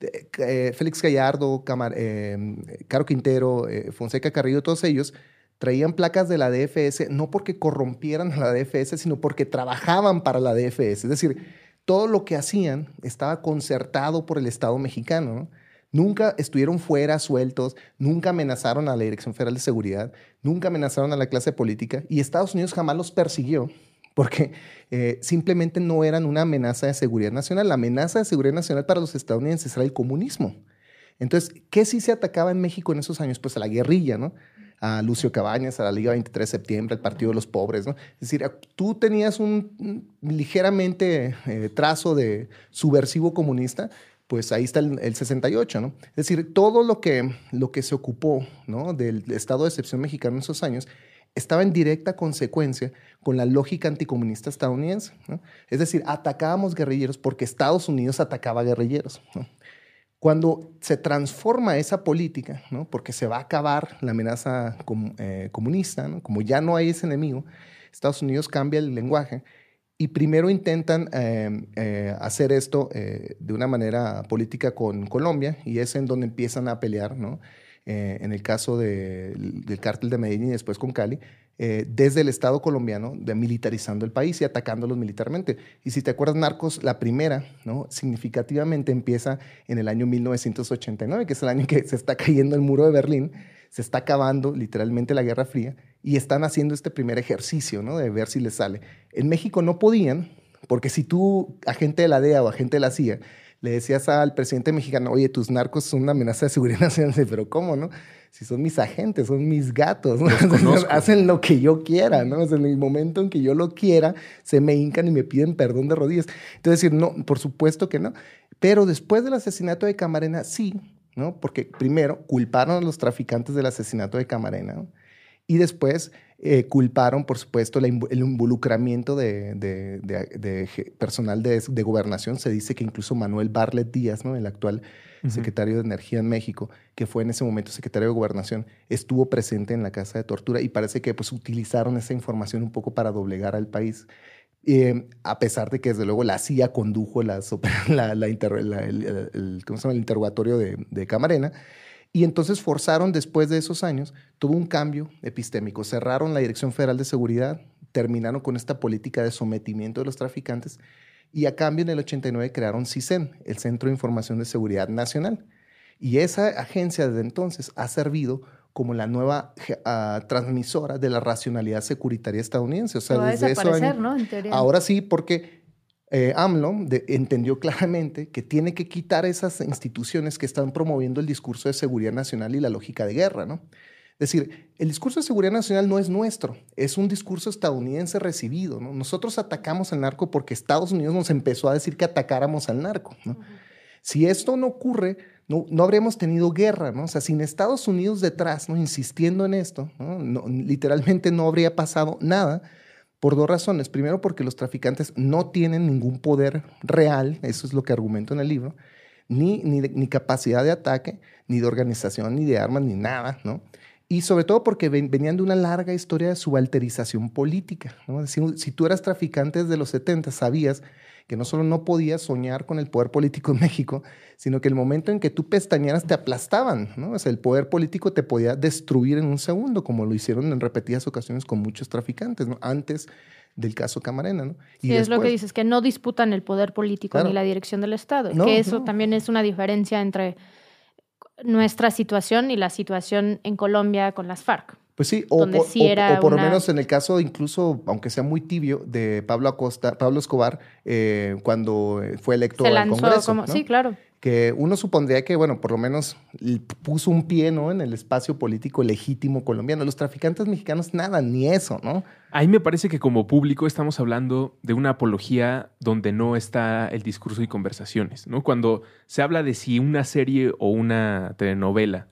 Eh, Félix Gallardo, eh, Caro Quintero, eh, Fonseca Carrillo, todos ellos traían placas de la DFS no porque corrompieran a [laughs] la DFS, sino porque trabajaban para la DFS. Es decir, todo lo que hacían estaba concertado por el Estado mexicano. Nunca estuvieron fuera sueltos, nunca amenazaron a la Dirección Federal de Seguridad, nunca amenazaron a la clase política y Estados Unidos jamás los persiguió porque eh, simplemente no eran una amenaza de seguridad nacional. La amenaza de seguridad nacional para los estadounidenses era el comunismo. Entonces, ¿qué sí se atacaba en México en esos años? Pues a la guerrilla, ¿no? A Lucio Cabañas, a la Liga 23 de septiembre, al Partido de los Pobres, ¿no? Es decir, tú tenías un, ligeramente eh, trazo de subversivo comunista, pues ahí está el, 68, ¿no? Es decir, todo lo que, lo que se ocupó, ¿no? Del estado de excepción mexicano en esos años estaba en directa consecuencia con la lógica anticomunista estadounidense. Es decir, atacábamos guerrilleros porque Estados Unidos atacaba guerrilleros. Cuando se transforma esa política, porque se va a acabar la amenaza eh, comunista, como ya no hay ese enemigo, Estados Unidos cambia el lenguaje y primero intentan em, eh, hacer esto eh, de una manera política con Colombia y es en donde empiezan a pelear, ¿no? Eh, en el caso del cártel de Medellín y después con Cali, eh, desde el Estado colombiano, de militarizando el país y atacándolos militarmente. Y si te acuerdas, Narcos, la primera, ¿no? significativamente empieza en el año 1989, que es el año que se está cayendo el muro de Berlín, se está acabando literalmente la Guerra Fría y están haciendo este primer ejercicio ¿no? de ver si les sale. En México no podían, porque si tú, agente de la DEA o agente de la CIA, le decías al presidente mexicano, oye, tus narcos son una amenaza de seguridad [laughs] nacional, pero ¿cómo, no? Si son mis agentes, son mis gatos, [laughs] hacen lo que yo quiera, ¿no? en el momento en que yo lo quiera, se me hincan y me piden perdón de rodillas. Entonces, decir, no, por supuesto que no. Pero después del asesinato de Camarena, sí, ¿no? Porque primero culparon a los traficantes del asesinato de Camarena, Y después eh, culparon, por supuesto, el involucramiento de, personal de, gobernación. Se dice que incluso Manuel Barlet Díaz, ¿no? el actual secretario de Energía en México, que fue en ese momento secretario de Gobernación, estuvo presente en la casa de tortura y parece que pues, utilizaron esa información un poco para doblegar al país. Eh, a pesar de que desde luego la CIA condujo la, el, el, interrogatorio de Camarena, y entonces forzaron después de esos años, tuvo un cambio epistémico, cerraron la Dirección Federal de Seguridad, terminaron con esta política de sometimiento de los traficantes y a cambio en el 89 crearon CISEN, el Centro de Información de Seguridad Nacional. Y esa agencia desde entonces ha servido como la nueva ah, transmisora de la racionalidad securitaria estadounidense. O sea, desde eso ¿no? Ahora sí, porque eh, AMLO entendió claramente que tiene que quitar esas instituciones que están promoviendo el discurso de seguridad nacional y la lógica de guerra, ¿no? Es decir, el discurso de seguridad nacional no es nuestro, es un discurso estadounidense recibido. ¿no? Nosotros atacamos al narco porque Estados Unidos nos empezó a decir que atacáramos al narco. ¿no? Si esto no ocurre, no, no habríamos tenido guerra. ¿no? O sea, sin Estados Unidos detrás, ¿no? insistiendo en esto, ¿no? literalmente no habría pasado nada por dos razones. Primero, porque los traficantes no tienen ningún poder real, eso es lo que argumento en el libro, ni, ni, capacidad de ataque, ni de organización, ni de armas, ni nada, ¿no? Y sobre todo porque venían de una larga historia de subalterización política. ¿no? Si, si tú eras traficante desde los 70, sabías que no solo no podías soñar con el poder político en [laughs] México, sino que el momento en que tú pestañeras te aplastaban, ¿no? O sea, el poder político te podía destruir en un segundo, como lo hicieron en repetidas ocasiones con muchos traficantes, ¿no? Antes del caso Camarena, ¿no? Y es lo que dices, que no disputan el poder político ni la dirección del Estado. que eso también es una diferencia entre nuestra situación y la situación en Colombia con las FARC. Pues sí, o, por lo menos en el caso, incluso, aunque sea muy tibio, de Pablo Acosta, Pablo Escobar, eh, cuando fue electo al Congreso. Sí, claro. Que uno supondría que, bueno, por lo menos puso un pie, ¿no? En el espacio político legítimo colombiano. Los traficantes mexicanos, nada, ni eso, ¿no? Ahí me parece que como público estamos hablando de una apología donde no está el discurso y conversaciones, ¿no? Cuando se habla de si una serie o una telenovela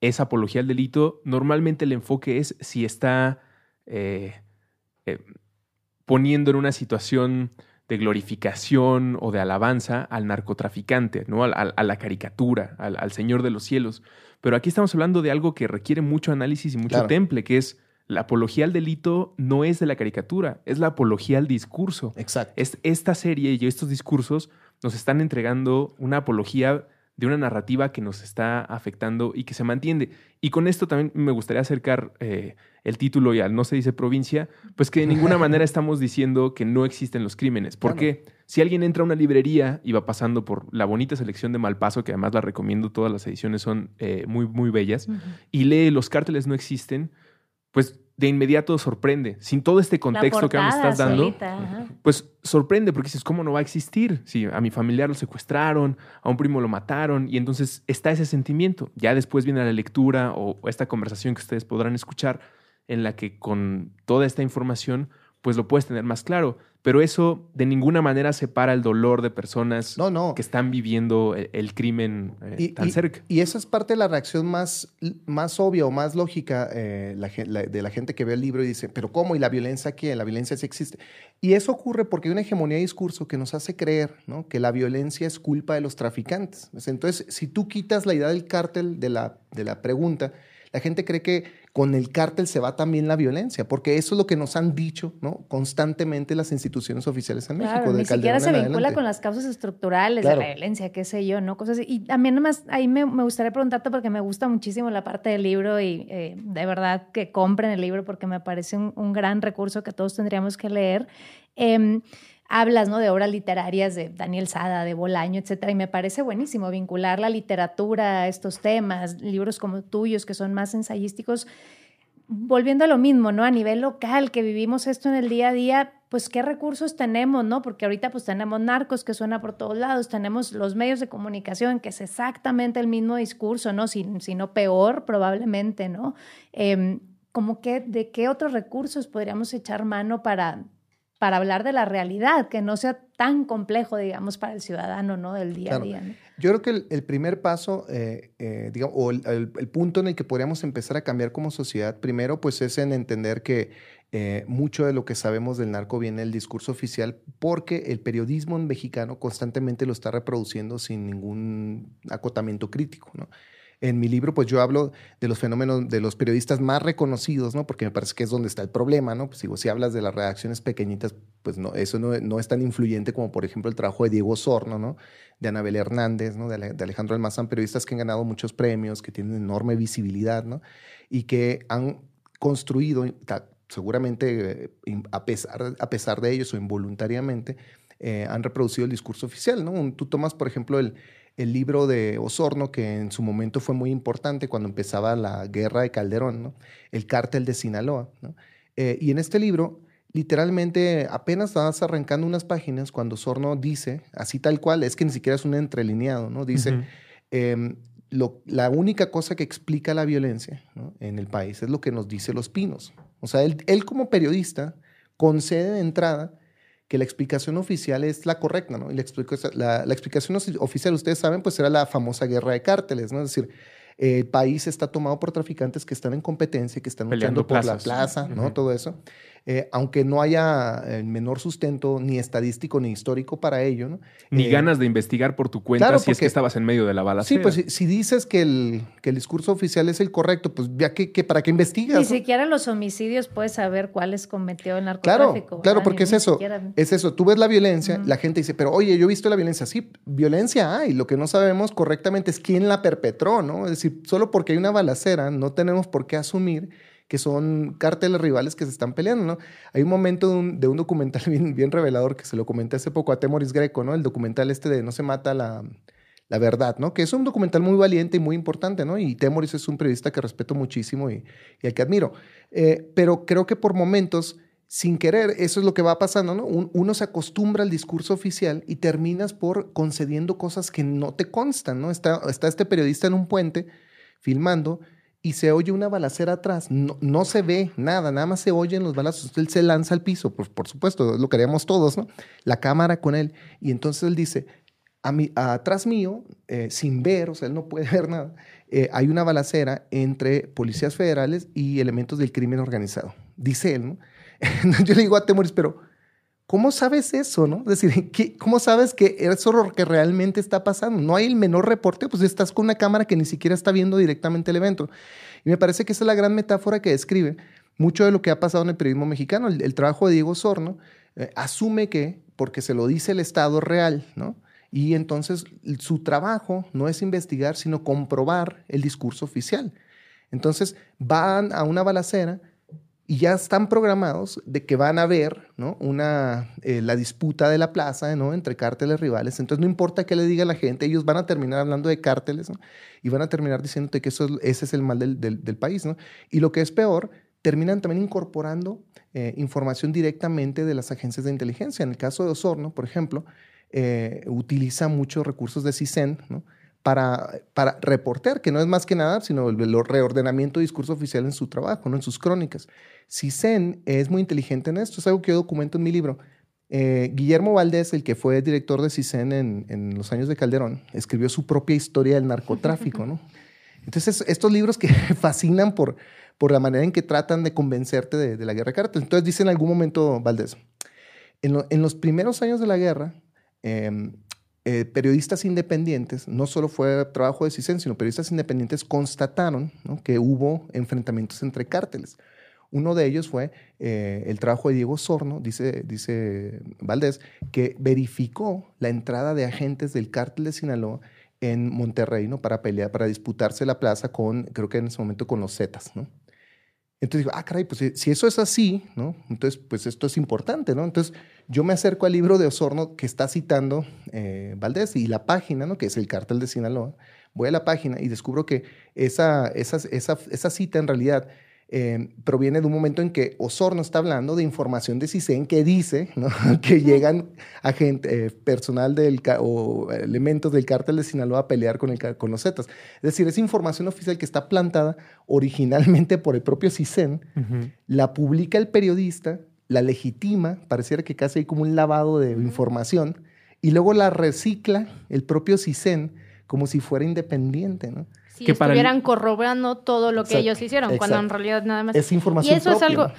es apología al delito, normalmente el enfoque es si está eh, eh, poniendo en una situación de glorificación o de alabanza al narcotraficante, ¿no? a, la caricatura, al, Señor de los cielos. Pero aquí estamos hablando de algo que requiere mucho análisis y mucho temple, que es la apología al delito no es de la caricatura, es la apología al discurso. Exacto. Es, esta serie y estos discursos nos están entregando una apología de una narrativa que nos está afectando y que se mantiene. Y con esto también me gustaría acercar eh, el título y al no se dice provincia, pues que de ninguna [laughs] manera estamos diciendo que no existen los crímenes. Porque si alguien entra a una librería y va pasando por la bonita selección de Malpaso, que además la recomiendo, todas las ediciones son eh, muy, muy bellas, y lee Los cárteles no existen, pues de inmediato sorprende. Sin todo este contexto que me estás dando, pues sorprende porque dices, ¿cómo no va a existir? Si a mi familiar lo secuestraron, a un primo lo mataron, y entonces está ese sentimiento. Ya después viene la lectura o esta conversación que ustedes podrán escuchar, en la que con toda esta información, pues lo puedes tener más claro pero eso de ninguna manera separa el dolor de personas que están viviendo el, crimen eh, tan cerca. Y esa es parte de la reacción más, más obvia o más lógica eh, de la gente que ve el libro y dice, pero ¿cómo? ¿Y la violencia qué? La violencia sí existe. Y eso ocurre porque hay una hegemonía de discurso que nos hace creer que la violencia es culpa de los traficantes. Entonces, si tú quitas la idea del cártel de la, de la pregunta, La gente cree que con el cártel se va también la violencia, porque eso es lo que nos han dicho ¿no? constantemente las instituciones oficiales en México. ni siquiera se vincula con las causas estructurales de la violencia, qué sé yo, ¿no? Cosas Y también nomás ahí me, gustaría preguntarte porque me gusta muchísimo la parte del libro y eh, de verdad que compren el libro porque me parece un, gran recurso que todos tendríamos que leer. Em, hablas ¿no? de obras literarias de Daniel Sada, de Bolaño, etcétera, y me parece buenísimo vincular la literatura a estos temas, libros como tuyos que son más ensayísticos. Volviendo a lo mismo, ¿no? A nivel local, que vivimos esto en el día a día, pues qué recursos tenemos, ¿no? Porque ahorita pues tenemos narcos que suena por todos lados, tenemos los medios de comunicación, que es exactamente el mismo discurso, ¿no? Si, no peor, probablemente, ¿no? Eh, como que, ¿de qué otros recursos podríamos echar mano para, para hablar de la realidad, que no sea tan complejo, digamos, para el ciudadano, ¿no? Del día a día. Yo creo que el, primer paso, eh, eh, digamos, o el, punto en el que podríamos empezar a cambiar como sociedad, primero, pues es en entender que eh, mucho de lo que sabemos del narco viene del discurso oficial, porque el periodismo mexicano constantemente lo está reproduciendo sin ningún acotamiento crítico, ¿no? En mi libro, pues yo hablo de los fenómenos de los periodistas más reconocidos, ¿no? Porque me parece que es donde está el problema, ¿no? Pues si hablas de las redacciones pequeñitas, pues no, eso no, es tan influyente como, por ejemplo, el trabajo de Diego Sorno, ¿no? De Anabel Hernández, ¿no? De, Alejandro Almazán, periodistas que han ganado muchos premios, que tienen enorme visibilidad, ¿no? Y que han construido, seguramente a pesar, a pesar de ellos o involuntariamente, eh, han reproducido el discurso oficial, ¿no? Tú tomas, por ejemplo, el, el libro de Osorno, que en su momento fue muy importante cuando empezaba la guerra de Calderón, ¿no? el cártel de Sinaloa. Eh, y en este libro, literalmente, apenas vas arrancando unas páginas cuando Osorno dice, así tal cual, es que ni siquiera es un entrelineado, ¿no? dice, em, la única cosa que explica la violencia en el país es lo que nos dice Los Pinos. O sea, él, él como periodista concede de entrada que la explicación oficial es la correcta, ¿no? Y la, la, la, explicación oficial, ustedes saben, pues era la famosa guerra de cárteles, ¿no? Es decir, el país está tomado por traficantes que están en competencia, que están luchando por la plaza, ¿no? Todo eso. Eh, aunque no haya el menor sustento ni estadístico ni histórico para ello. ¿no? Ni eh, ganas de investigar por tu cuenta si es que estabas en medio de la balacera. Sí, pues si, dices que el, que el, discurso oficial es el correcto, pues ya que, ¿para qué investigas? Ni siquiera los homicidios puedes saber cuáles cometió el narcotráfico. Claro, claro porque es eso. Es eso. Tú ves la violencia, la gente dice, pero oye, yo he visto la violencia. Sí, violencia hay. Lo que no sabemos correctamente es quién la perpetró, ¿no? Es decir, solo porque hay una balacera, no tenemos por qué asumir que son cárteles rivales que se están peleando, ¿no? Hay un momento de un, documental [laughs] bien, bien, revelador que se lo comenté hace poco a Temoris Greco, ¿no? El documental este de No se mata la, la verdad, ¿no? Que es un documental muy valiente y muy importante, ¿no? Y Temoris es un periodista que respeto muchísimo y, y al que admiro. Eh, pero creo que por momentos, sin querer, eso es lo que va pasando, ¿no? uno se acostumbra al discurso oficial y terminas por concediendo cosas que no te constan, ¿no? Está, está este periodista en un puente filmando y se oye una balacera atrás. No, no, se ve nada, nada más se oyen los balazos. Él se lanza al piso, por, por supuesto, lo queríamos todos, ¿no? La cámara con él. Y entonces él dice, a atrás mío, eh, sin ver, o sea, él no puede [laughs] ver nada, eh, hay una balacera entre policías federales y elementos del crimen organizado. Dice él, ¿no? [laughs] Yo le digo a Temoris, pero ¿Cómo sabes eso, no? Es decir, [laughs] ¿cómo sabes que eso es lo que realmente está pasando? No hay el menor reporte, pues estás con una cámara que ni siquiera está viendo directamente el evento. Y me parece que esa es la gran metáfora que describe mucho de lo que ha pasado en el periodismo mexicano. El, trabajo de Diego Sorno eh, asume que, porque se lo dice el Estado real, ¿no? Y entonces su trabajo no es investigar, sino comprobar el discurso oficial. Entonces van a una balacera y ya están programados de que van a ver ¿no? una, eh, la disputa de la plaza ¿no? entre cárteles rivales. Entonces no importa qué le diga la gente, ellos van a terminar hablando de cárteles y van a terminar diciéndote que eso, ese es el mal del, del, país. ¿no? Y lo que es peor, terminan también incorporando eh, información directamente de las agencias de inteligencia. En el caso de Osorno, por ejemplo, eh, utiliza muchos recursos de CISEN, ¿no? Para, para reporter, que no es más que nada, sino el, reordenamiento de discurso oficial en su trabajo, ¿no? en sus crónicas. CISEN es muy inteligente en esto, es algo que yo documento en mi libro. Eh, Guillermo Valdés, el que fue director de CISEN en, en, los años de Calderón, escribió su propia historia del narcotráfico. ¿no? Entonces, estos libros que [laughs] fascinan por, por la manera en que tratan de convencerte de, la guerra de cártel. Entonces, dice en algún momento Valdés, en, los primeros años de la guerra, eh, eh, periodistas independientes, no solo fue trabajo de CISEN, sino periodistas independientes constataron que hubo enfrentamientos entre cárteles. Uno de ellos fue eh, el trabajo de Diego Sorno, dice, dice Valdés, que verificó la entrada de agentes del cártel de Sinaloa en Monterrey, ¿no? Para pelear, para disputarse la plaza con, creo que en ese momento con los Zetas, ¿no? Entonces digo, ah, caray, pues si eso es así, ¿no? Entonces, pues esto es importante, ¿no? Entonces yo me acerco al libro de Osorno que está citando eh, Valdés y la página, ¿no? Que es el cártel de Sinaloa. Voy a la página y descubro que esa, esa, esa, esa cita en realidad eh, proviene de un momento en que Osorno está hablando de información de CISEN que dice [laughs] que llegan agente, eh, personal del, o elementos del cártel de Sinaloa a pelear con, el, con los Zetas. Es decir, es información oficial que está plantada originalmente por el propio CISEN, la publica el periodista, la legitima, pareciera que casi hay como un lavado de información, y luego la recicla el propio CISEN como si fuera independiente. ¿no? Si estuvieran corroborando todo lo que ellos hicieron, cuando en realidad nada más. Es información. Y eso es algo.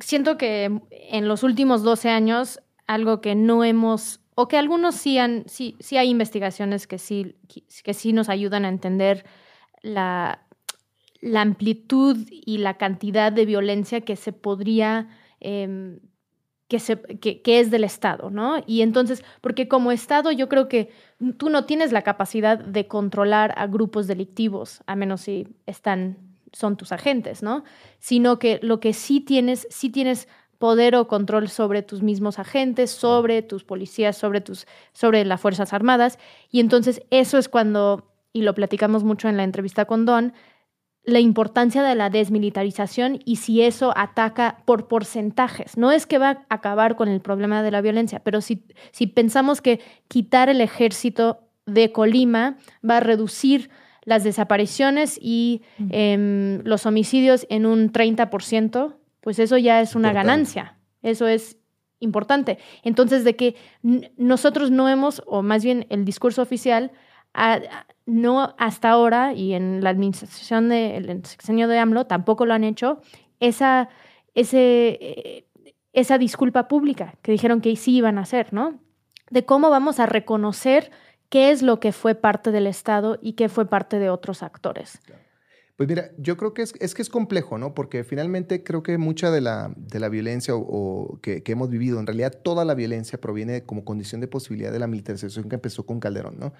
Siento que en los últimos 12 años, algo que no hemos. O que algunos sí han. Sí, sí hay investigaciones que sí, que sí nos ayudan a entender la, la amplitud y la cantidad de violencia que se podría. Em, que, es del Estado, ¿no? Y entonces, porque como Estado yo creo que tú no tienes la capacidad de controlar a grupos delictivos, a menos si están, son tus agentes, ¿no? Sino que lo que sí tienes, sí tienes poder o control sobre tus mismos agentes, sobre tus policías, sobre tus, sobre las Fuerzas Armadas. Y entonces eso es cuando, y lo platicamos mucho en la entrevista con Don, la importancia de la desmilitarización y si eso ataca por porcentajes. No es que va a acabar con el problema de la violencia, pero si, si pensamos que quitar el ejército de Colima va a reducir las desapariciones y em, los homicidios en un 30%, pues eso ya es una ganancia. Eso es importante. Entonces, de que nosotros no hemos, o más bien el discurso oficial, no hasta ahora, y en la administración del sexenio de AMLO tampoco lo han hecho, esa, ese, eh, esa disculpa pública que dijeron que sí iban a hacer, ¿no? De cómo vamos a reconocer qué es lo que fue parte del Estado y qué fue parte de otros actores. Pues mira, yo creo que es, es, que es complejo, ¿no? Porque finalmente creo que mucha de la, de la violencia o, que, que, hemos vivido, en realidad toda la violencia proviene como condición de posibilidad de la militarización que empezó con Calderón, ¿no?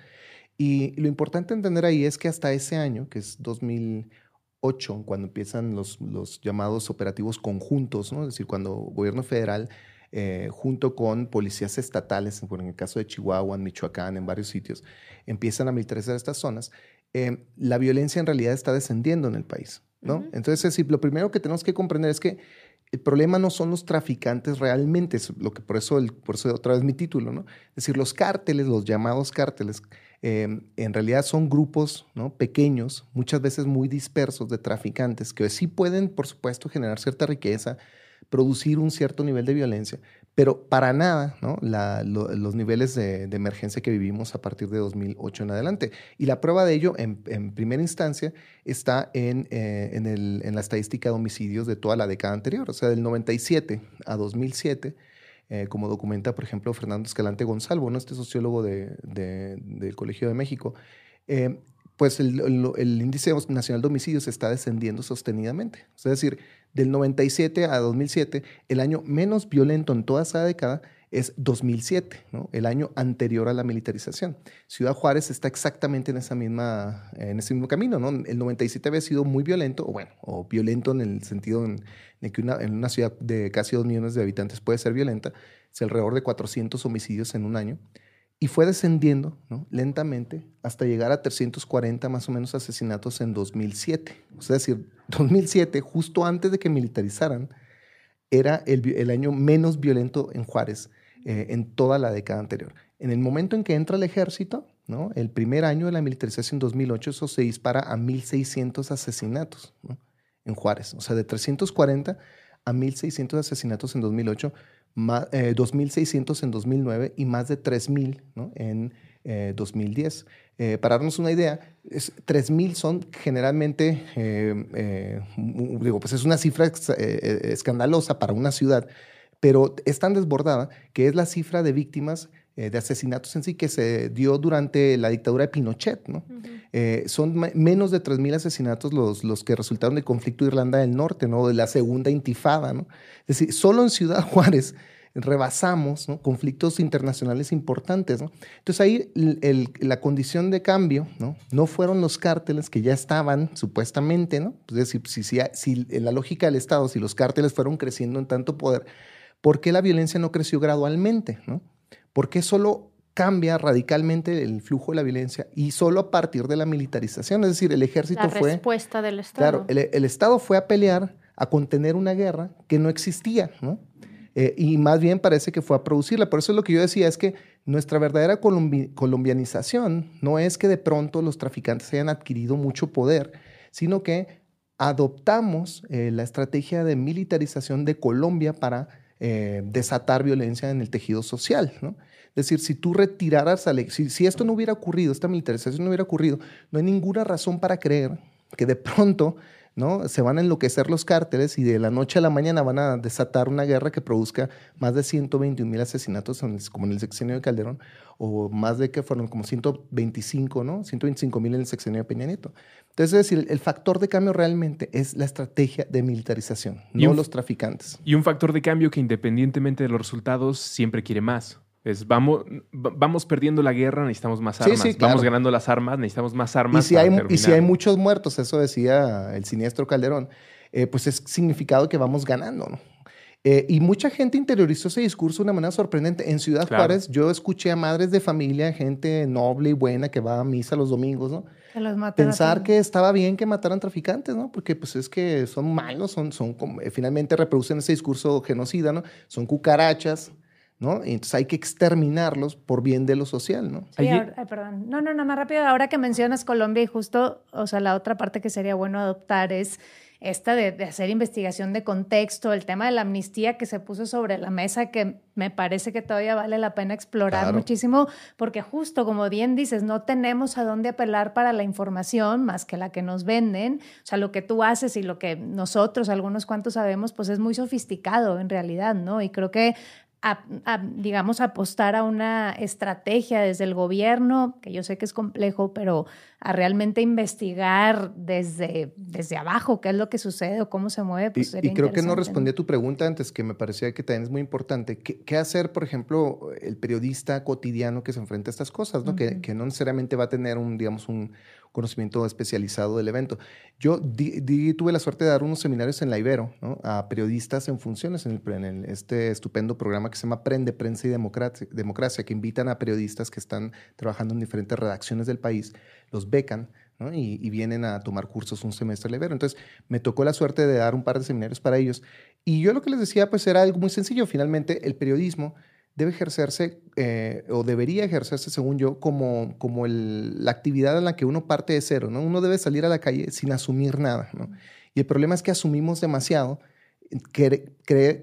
Y lo importante entender ahí es que hasta ese año, que es 2008, cuando empiezan los, los llamados operativos conjuntos, ¿no? es decir, cuando gobierno federal, eh, junto con policías estatales, en el caso de Chihuahua, en Michoacán, en varios sitios, empiezan a militarizar estas zonas, eh, la violencia en realidad está descendiendo en el país. ¿no? Entonces, es decir, lo primero que tenemos que comprender es que el problema no son los traficantes realmente, lo que por eso, el, por eso otra vez mi título, ¿no? Es decir, los cárteles, los llamados cárteles, Em, en realidad son grupos pequeños, muchas veces muy dispersos de traficantes, que sí pueden, por supuesto, generar cierta riqueza, producir un cierto nivel de violencia, pero para nada los niveles de, emergencia que vivimos a partir de 2008 en adelante. Y la prueba de ello, en, primera instancia, está en, eh, en, el, en la estadística de homicidios de toda la década anterior, o sea, del 97 a 2007 eh, como documenta, por ejemplo, Fernando Escalante Gonzalo, ¿no? este sociólogo de, del Colegio de México, eh, pues el, índice nacional de homicidios está descendiendo sostenidamente. es decir, del 97 a 2007, el año menos violento en toda esa década es 2007, ¿no? el año anterior a la militarización. Ciudad Juárez está exactamente en, esa misma, en ese mismo camino. ¿no? El 97 había sido muy violento, o bueno, o violento en el sentido en, que una, en una ciudad de casi 2 millones de habitantes puede ser violenta, es alrededor de 400 homicidios en un año, y fue descendiendo lentamente hasta llegar a 340 más o menos asesinatos en 2007. Es decir, 2007, justo antes de que militarizaran, era el año menos violento en Juárez eh, en toda la década anterior. En el momento en que entra el ejército, ¿no? el primer año de la militarización, 2008, eso se dispara a 1.600 asesinatos en Juárez. O sea, de 340 a 1.600 asesinatos en 2008, eh, 2.600 en 2009 y más de 3.000 ¿no? en 2010. Eh, eh, para darnos una idea, 3.000 son generalmente, digo, pues es una cifra escandalosa para una ciudad, pero es tan desbordada que es la cifra de víctimas eh, de asesinatos en sí que se dio durante la dictadura de Pinochet. ¿no? Eh, son menos de 3.000 asesinatos los, los que resultaron del conflicto de Irlanda del Norte, ¿no? de la segunda intifada. ¿no? Es decir, solo en Ciudad [laughs] Juárez rebasamos conflictos internacionales importantes. Entonces ahí la condición de cambio ¿no? no fueron los cárteles que ya estaban supuestamente, ¿no? es decir, si, si, si, en la lógica del Estado, si los cárteles fueron creciendo en tanto poder, ¿por qué la violencia no creció gradualmente? ¿no? ¿Por qué solo cambia radicalmente el flujo de la violencia y solo a partir de la militarización? Es decir, el ejército fue... La respuesta del Estado. Claro, el, el Estado fue a pelear, a contener una guerra que no existía, ¿no? Eh, y más bien parece que fue a producirla. Por eso lo que yo decía es que nuestra verdadera colombianización no es que de pronto los traficantes hayan adquirido mucho poder, sino que adoptamos eh, la estrategia de militarización de Colombia para eh, desatar violencia en el tejido social. Es decir, si tú retiraras, si, si esto no hubiera ocurrido, esta militarización no hubiera ocurrido, no hay ninguna razón para creer que de pronto ¿no? Se van a enloquecer los cárteles y de la noche a la mañana van a desatar una guerra que produzca más de 121 mil asesinatos, como en el sexenio de Calderón, o más de que fueron como 125, ¿no? 125 mil en el sexenio de Peña Nieto. Entonces, es decir, el factor de cambio realmente es la estrategia de militarización, no los traficantes. Y un factor de cambio que independientemente de los resultados siempre quiere más. Es vamos, vamos perdiendo la guerra, necesitamos más armas. Vamos ganando las armas, necesitamos más armas. Y si, hay, y si hay muchos muertos, eso decía el siniestro Calderón, eh, pues es significado que vamos ganando, ¿no? Eh, y mucha gente interiorizó ese discurso de una manera sorprendente. En Ciudad Juárez yo escuché a madres de familia, gente noble y buena que va a misa los domingos, ¿no? Que los Pensar que estaba bien que mataran traficantes, ¿no? Porque pues es que son malos, son, son, eh, finalmente reproducen ese discurso genocida, ¿no? Son cucarachas, ¿no? entonces hay que exterminarlos por bien de lo social, ¿no? Sí, perdón. No, no, no, más rápido. Ahora que mencionas Colombia y justo, o sea, la otra parte que sería bueno adoptar es esta de, hacer investigación de contexto, el tema de la amnistía que se puso sobre la mesa, que me parece que todavía vale la pena explorar muchísimo, porque justo como bien dices, no tenemos a dónde apelar para la información más que la que nos venden. O sea, lo que tú haces y lo que nosotros, algunos cuantos sabemos, pues es muy sofisticado en realidad, ¿no? Y creo que a, digamos, apostar a una estrategia desde el gobierno, que yo sé que es complejo, pero a realmente investigar desde, desde abajo qué es lo que sucede o cómo se mueve. Pues y, creo que no respondí a tu pregunta antes, que me parecía que también es muy importante. ¿Qué, hacer, por ejemplo, el periodista cotidiano que se enfrenta a estas cosas, ¿no? que, que, no necesariamente va a tener un, digamos, un, conocimiento especializado del evento. Yo tuve la suerte de dar unos seminarios en la Ibero a periodistas en funciones en, el, este estupendo programa que se llama Prende, Prensa y Democracia, Democracia, que invitan a periodistas que están trabajando en diferentes redacciones del país, los becan y, vienen a tomar cursos un semestre en la Ibero. Entonces, me tocó la suerte de dar un par de seminarios para ellos. Y yo lo que les decía, pues era algo muy sencillo. Finalmente, el periodismo debe ejercerse eh, o debería ejercerse, según yo, como, como la actividad en la que uno parte de cero, ¿no? Uno debe salir a la calle sin asumir nada, ¿no? Y el problema es que asumimos demasiado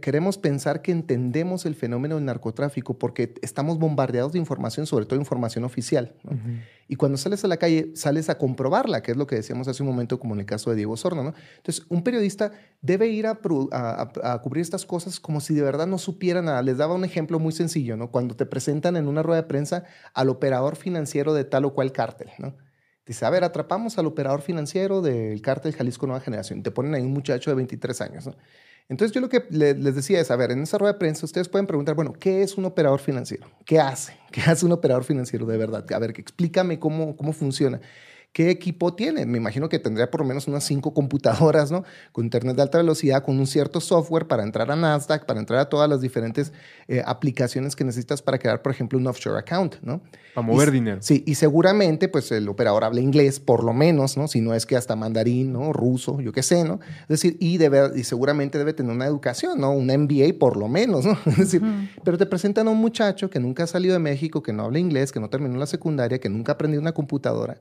queremos pensar que entendemos el fenómeno del narcotráfico porque estamos bombardeados de información, sobre todo información oficial. Y cuando sales a la calle, sales a comprobarla, que es lo que decíamos hace un momento, como en el caso de Diego Sorno. ¿no? Entonces, un periodista debe ir a, cubrir estas cosas como si de verdad no supiera nada. Les daba un ejemplo muy sencillo, ¿no? Cuando te presentan en una rueda de prensa al operador financiero de tal o cual cártel, ¿no? Dice, a ver, atrapamos al operador financiero del cártel Jalisco Nueva Generación. Te ponen ahí un muchacho de 23 años, ¿no? Entonces yo lo que les decía es, a ver, en esa rueda de prensa ustedes pueden preguntar, bueno, ¿qué es un operador financiero? ¿Qué hace? ¿Qué hace un operador financiero de verdad? A ver, explícame cómo, cómo funciona. ¿Qué equipo tiene? Me imagino que tendría por lo menos unas cinco computadoras, ¿no? Con internet de alta velocidad, con un cierto software para entrar a Nasdaq, para entrar a todas las diferentes eh, aplicaciones que necesitas para crear, por ejemplo, un offshore account, ¿no? Para mover dinero. Sí, y seguramente, pues el operador habla inglés, por lo menos, ¿no? Si no es que hasta mandarín, ¿no? Ruso, yo qué sé, ¿no? Es decir, y, debe, y seguramente debe tener una educación, ¿no? Un MBA, por lo menos, ¿no? [laughs] Es decir, pero te presentan a un muchacho que nunca ha salido de México, que no habla inglés, que no terminó la secundaria, que nunca ha aprendido una computadora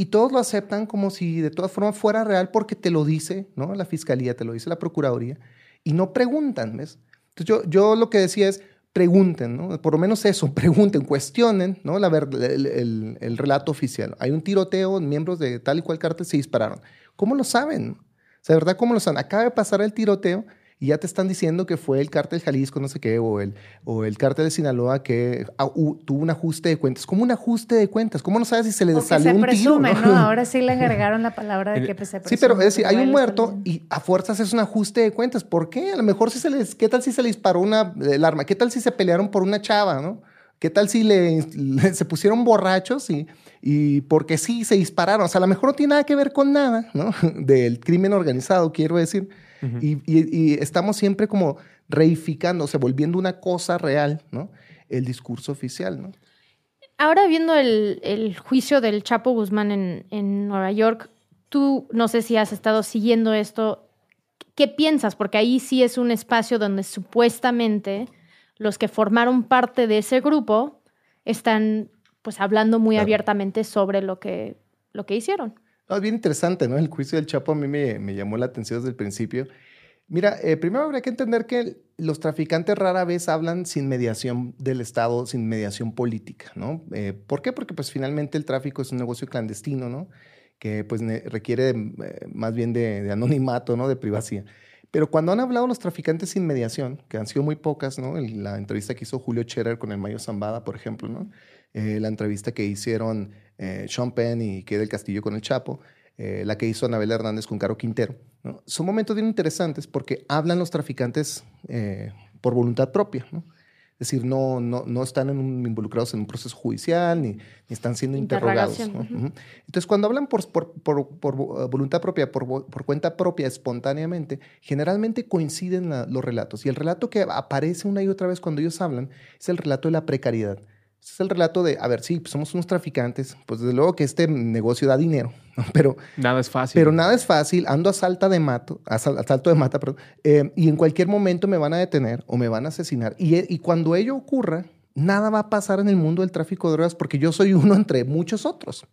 y todos lo aceptan como si de todas formas fuera real porque te lo dice, ¿no? La fiscalía, te lo dice la procuraduría, y no preguntan, ¿ves? Entonces yo, yo lo que decía es, pregunten, ¿no? Por lo menos eso, [laughs] pregunten, cuestionen, ¿no? La el, el, relato oficial. Hay un tiroteo, miembros de tal y cual cártel se dispararon. ¿Cómo lo saben? O sea, ¿verdad? ¿Cómo lo saben? Acaba de pasar el tiroteo y ya te están diciendo que fue el cártel Jalisco, no sé qué, o el, o el cártel de Sinaloa que ah, tuvo un ajuste de cuentas. ¿Cómo un ajuste de cuentas? ¿Cómo no sabes si se le salió un presume, tiro? ¿no? Ahora sí le [laughs] agregaron la palabra de que pues, se presume. Sí, pero es decir, hay un muerto y a fuerzas es un ajuste de cuentas. ¿Por qué? A lo mejor si se les, ¿qué tal si se le disparó una, el arma? ¿Qué tal si se pelearon por una chava, no? ¿Qué tal si le, se pusieron borrachos y, y porque sí se dispararon? O sea, a lo mejor no tiene nada que ver con nada, ¿no? [laughs] Del crimen organizado, quiero decir. Y, y, estamos siempre como reificando, o sea, volviendo una cosa real, ¿no? El discurso oficial, ¿no? Ahora viendo el, el juicio del Chapo Guzmán en, en Nueva York, tú no sé si has estado siguiendo esto. ¿Qué piensas? Porque ahí sí es un espacio donde supuestamente los que formaron parte de ese grupo están pues hablando muy abiertamente sobre lo que, lo que hicieron. Es bien interesante, ¿no? El juicio del Chapo a mí me, llamó la atención desde el principio. Mira, eh, primero habría que entender que los traficantes rara vez hablan sin mediación del Estado, sin mediación política, ¿no? Eh, ¿Por qué? Porque pues finalmente el tráfico es un negocio clandestino, ¿no? Que pues requiere eh, más bien de, de, anonimato, ¿no? De privacidad. Pero cuando han hablado los traficantes sin mediación, que han sido muy pocas, ¿no? La entrevista que hizo Julio Scherer con el Mayo Zambada, por ejemplo, ¿no? Eh, la entrevista que hicieron eh, Sean Penn y que del Castillo con el Chapo, eh, la que hizo Anabel Hernández con Caro Quintero. ¿no? Son momentos bien interesantes porque hablan los traficantes por voluntad propia. ¿no? Es decir, no, no, no están involucrados en un proceso judicial ni, están siendo interrogados. Entonces, cuando hablan por, por, por, voluntad propia, por, cuenta propia, espontáneamente, generalmente coinciden los relatos. Y el relato que aparece una y otra vez cuando ellos hablan es el relato de la precariedad es el relato de, a ver, sí, pues somos unos traficantes, pues desde luego que este negocio da dinero, [laughs] pero... Nada es fácil. Pero nada es fácil, ando a, salta de mato, a, salto de mata, perdón, eh, y en cualquier momento me van a detener o me van a asesinar. Y, y cuando ello ocurra, nada va a pasar en el mundo del tráfico de drogas porque yo soy [laughs] uno entre muchos otros.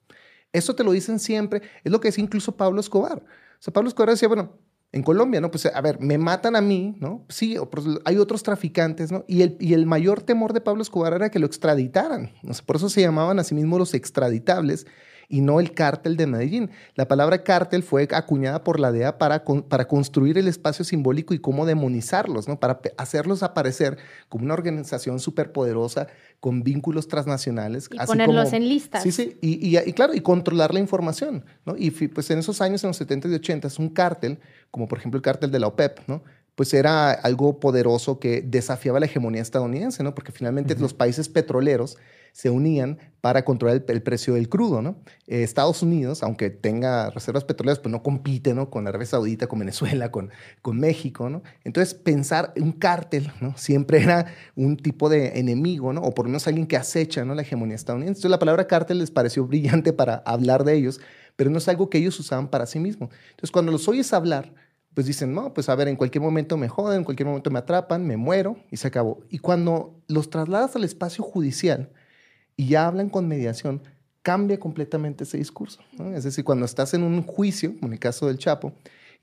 Eso te lo dicen siempre, es lo que decía incluso Pablo Escobar. O sea, Pablo Escobar decía, bueno, en Colombia, ¿no? Pues a ver, me matan a mí, ¿no? Sí, hay otros traficantes, ¿no? Y el, y el mayor temor de Pablo Escobar era que lo extraditaran. ¿no? Por eso se llamaban a sí mismos los extraditables y no el cártel de Medellín. La palabra cártel fue acuñada por la DEA para, para construir el espacio simbólico y cómo demonizarlos, ¿no? Para hacerlos aparecer como una organización superpoderosa con vínculos transnacionales. Y ponerlos en listas. Sí, sí, y, y, claro, y controlar la información, ¿no? Y pues en esos años, en los 70 y 80, un cártel, como por ejemplo el cártel de la OPEP, ¿no? pues era algo poderoso que desafiaba la hegemonía estadounidense, ¿no? Porque finalmente los países petroleros se unían para controlar el, precio del crudo, ¿no? Eh, Estados Unidos, aunque tenga reservas petroleras, pues no compite, ¿no? Con Arabia Saudita, con Venezuela, [laughs] con, con México, ¿no? Entonces, pensar un cártel, ¿no? Siempre era un tipo de enemigo, ¿no? O por lo menos alguien que acecha, ¿no? La hegemonía estadounidense. Entonces, la palabra cártel les pareció brillante para hablar de ellos, pero no es algo que ellos usaban para sí mismos. Entonces, cuando los oyes hablar, pues dicen, no, pues a ver, en cualquier momento me joden, en cualquier momento me atrapan, me muero y se acabó. Y cuando los trasladas al espacio judicial y ya hablan con mediación, cambia completamente ese discurso. Es decir, cuando estás en un juicio, como en el caso del Chapo,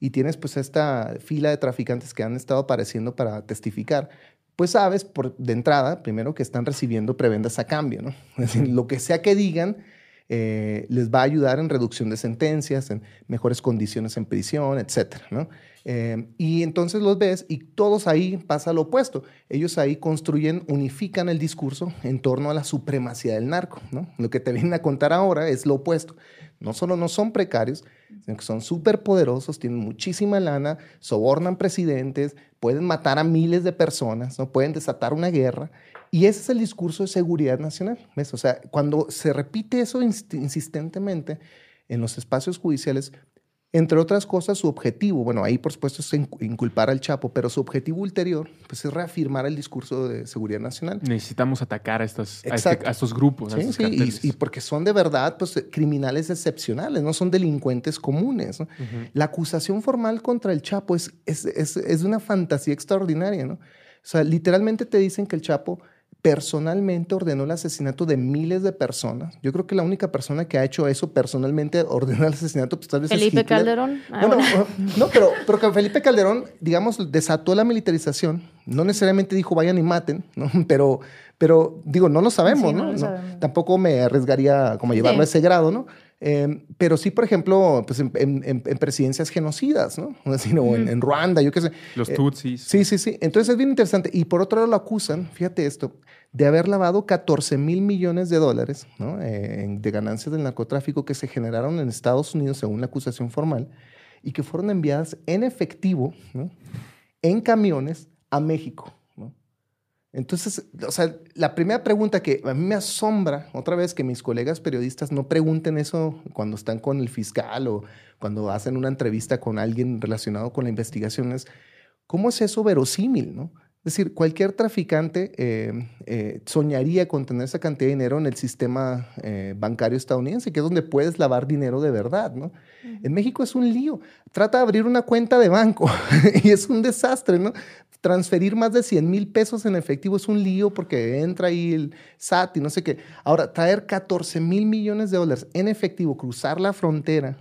y tienes pues esta fila de traficantes que han estado apareciendo para testificar, pues sabes por, de entrada, primero, que están recibiendo prebendas a cambio, ¿no? Es decir, lo que sea que digan, eh, les va a ayudar en reducción de sentencias, en mejores condiciones en prisión, etc. Eh, y entonces los ves y todos ahí pasa lo opuesto. Ellos ahí construyen, unifican el discurso en torno a la supremacía del narco. Lo que te vienen a contar ahora es lo opuesto. No solo no son precarios, sino que son súper poderosos, tienen muchísima lana, sobornan presidentes, pueden matar a miles de personas, ¿no? pueden desatar una guerra y ese es el discurso de seguridad nacional. O sea, cuando se repite eso insistentemente en los espacios judiciales, entre otras cosas, su objetivo, bueno, ahí por supuesto es inculpar al Chapo, pero su objetivo ulterior pues, es reafirmar el discurso de seguridad nacional. Necesitamos atacar a este, estos grupos. Sí, sí, y, porque son de verdad pues, criminales excepcionales, no son delincuentes comunes. La acusación formal contra el Chapo es, es, es, es una fantasía extraordinaria. ¿no? O sea, literalmente te dicen que el Chapo personalmente ordenó el asesinato de miles de personas. Yo creo que la única persona que ha hecho eso personalmente [laughs] ordenó el asesinato, pues tal vez Felipe Calderón. Ah, [laughs] no, pero, pero que Felipe Calderón, digamos, desató la militarización. No necesariamente dijo vayan y maten, [laughs] ¿no? pero, pero digo, no lo sabemos, ¿no? Tampoco me arriesgaría como llevarlo a ese grado, ¿no? Em, pero sí, por ejemplo, pues en, presidencias genocidas, ¿no? O en, Ruanda, yo qué sé. Los eh, Tutsis. sí, sí, sí. Entonces es bien interesante. Y por otro lado lo acusan, fíjate esto, de haber lavado 14 mil millones de dólares. Eh, de ganancias del narcotráfico que se generaron en Estados Unidos según la acusación formal y que fueron enviadas en efectivo, en camiones a México. Entonces, o sea, la primera pregunta que a mí me asombra, otra vez, que mis colegas periodistas no pregunten eso cuando están con el fiscal o cuando hacen una entrevista con alguien relacionado con la investigación, es cómo es eso verosímil, ¿no? Es decir, cualquier traficante eh, eh, soñaría con tener esa cantidad de dinero en el sistema eh, bancario estadounidense, que es donde puedes lavar dinero de verdad, ¿no? En México es un lío. Trata de abrir una cuenta de banco [laughs] y es un desastre, ¿no? transferir más de 100 mil pesos en efectivo es un lío porque entra ahí el SAT y no sé qué. Ahora, traer 14 mil millones de dólares en efectivo, cruzar la frontera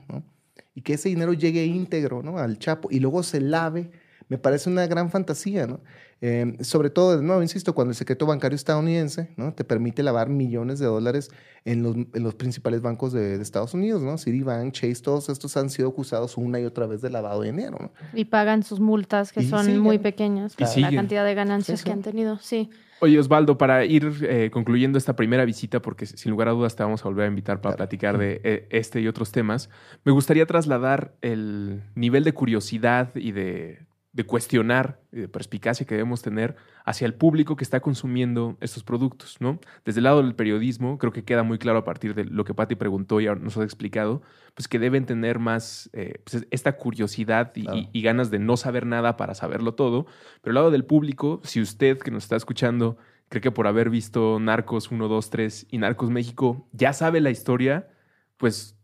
y que ese dinero llegue íntegro ¿no? al Chapo y luego se lave, me parece una gran fantasía. ¿no? Em, sobre todo, de nuevo, insisto, cuando el secreto bancario estadounidense ¿no? te permite lavar millones de dólares en los, en los principales bancos de, Estados Unidos, ¿no? Citibank, Chase, todos estos han sido acusados una y otra vez de lavado de dinero. ¿no? Y pagan sus multas, que son muy pequeñas, la cantidad de ganancias que han tenido, sí. Oye, Osvaldo, para ir eh, concluyendo esta primera visita, porque sin lugar a dudas te vamos a volver a invitar para platicar de eh, este y otros temas, me gustaría trasladar el nivel de curiosidad y de de cuestionar y de perspicacia que debemos tener hacia el público que está consumiendo estos productos, ¿no? Desde el lado del periodismo, creo que queda muy claro a partir de lo que Patti preguntó y nos ha explicado, pues que deben tener más eh, pues, esta curiosidad y, ganas de no saber nada para saberlo todo. Pero al lado del público, si usted que nos está escuchando cree que por haber visto Narcos 1, 2, 3 y Narcos México ya sabe la historia, pues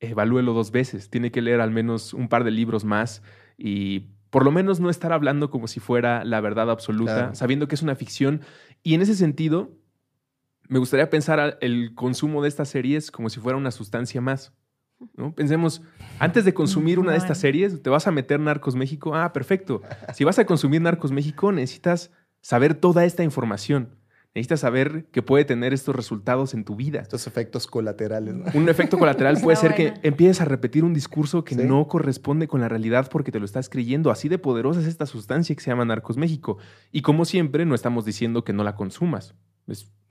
evalúelo dos veces. Tiene que leer al menos un par de libros más y por lo menos no estar hablando como si fuera la verdad absoluta, sabiendo que es una ficción. Y en ese sentido, me gustaría pensar el consumo de estas series como si fuera una sustancia más. ¿no? Pensemos, antes de consumir una de estas series, te vas a meter Narcos México. Ah, perfecto. Si vas a consumir Narcos México, necesitas saber toda esta información. Necesitas saber que puede tener estos resultados en tu vida. Estos efectos colaterales. Un efecto colateral puede ser que empieces a repetir un discurso que no corresponde con la realidad porque te lo estás creyendo. Así de poderosa es esta sustancia que se llama Narcos México. Y como siempre, no estamos diciendo que no la consumas.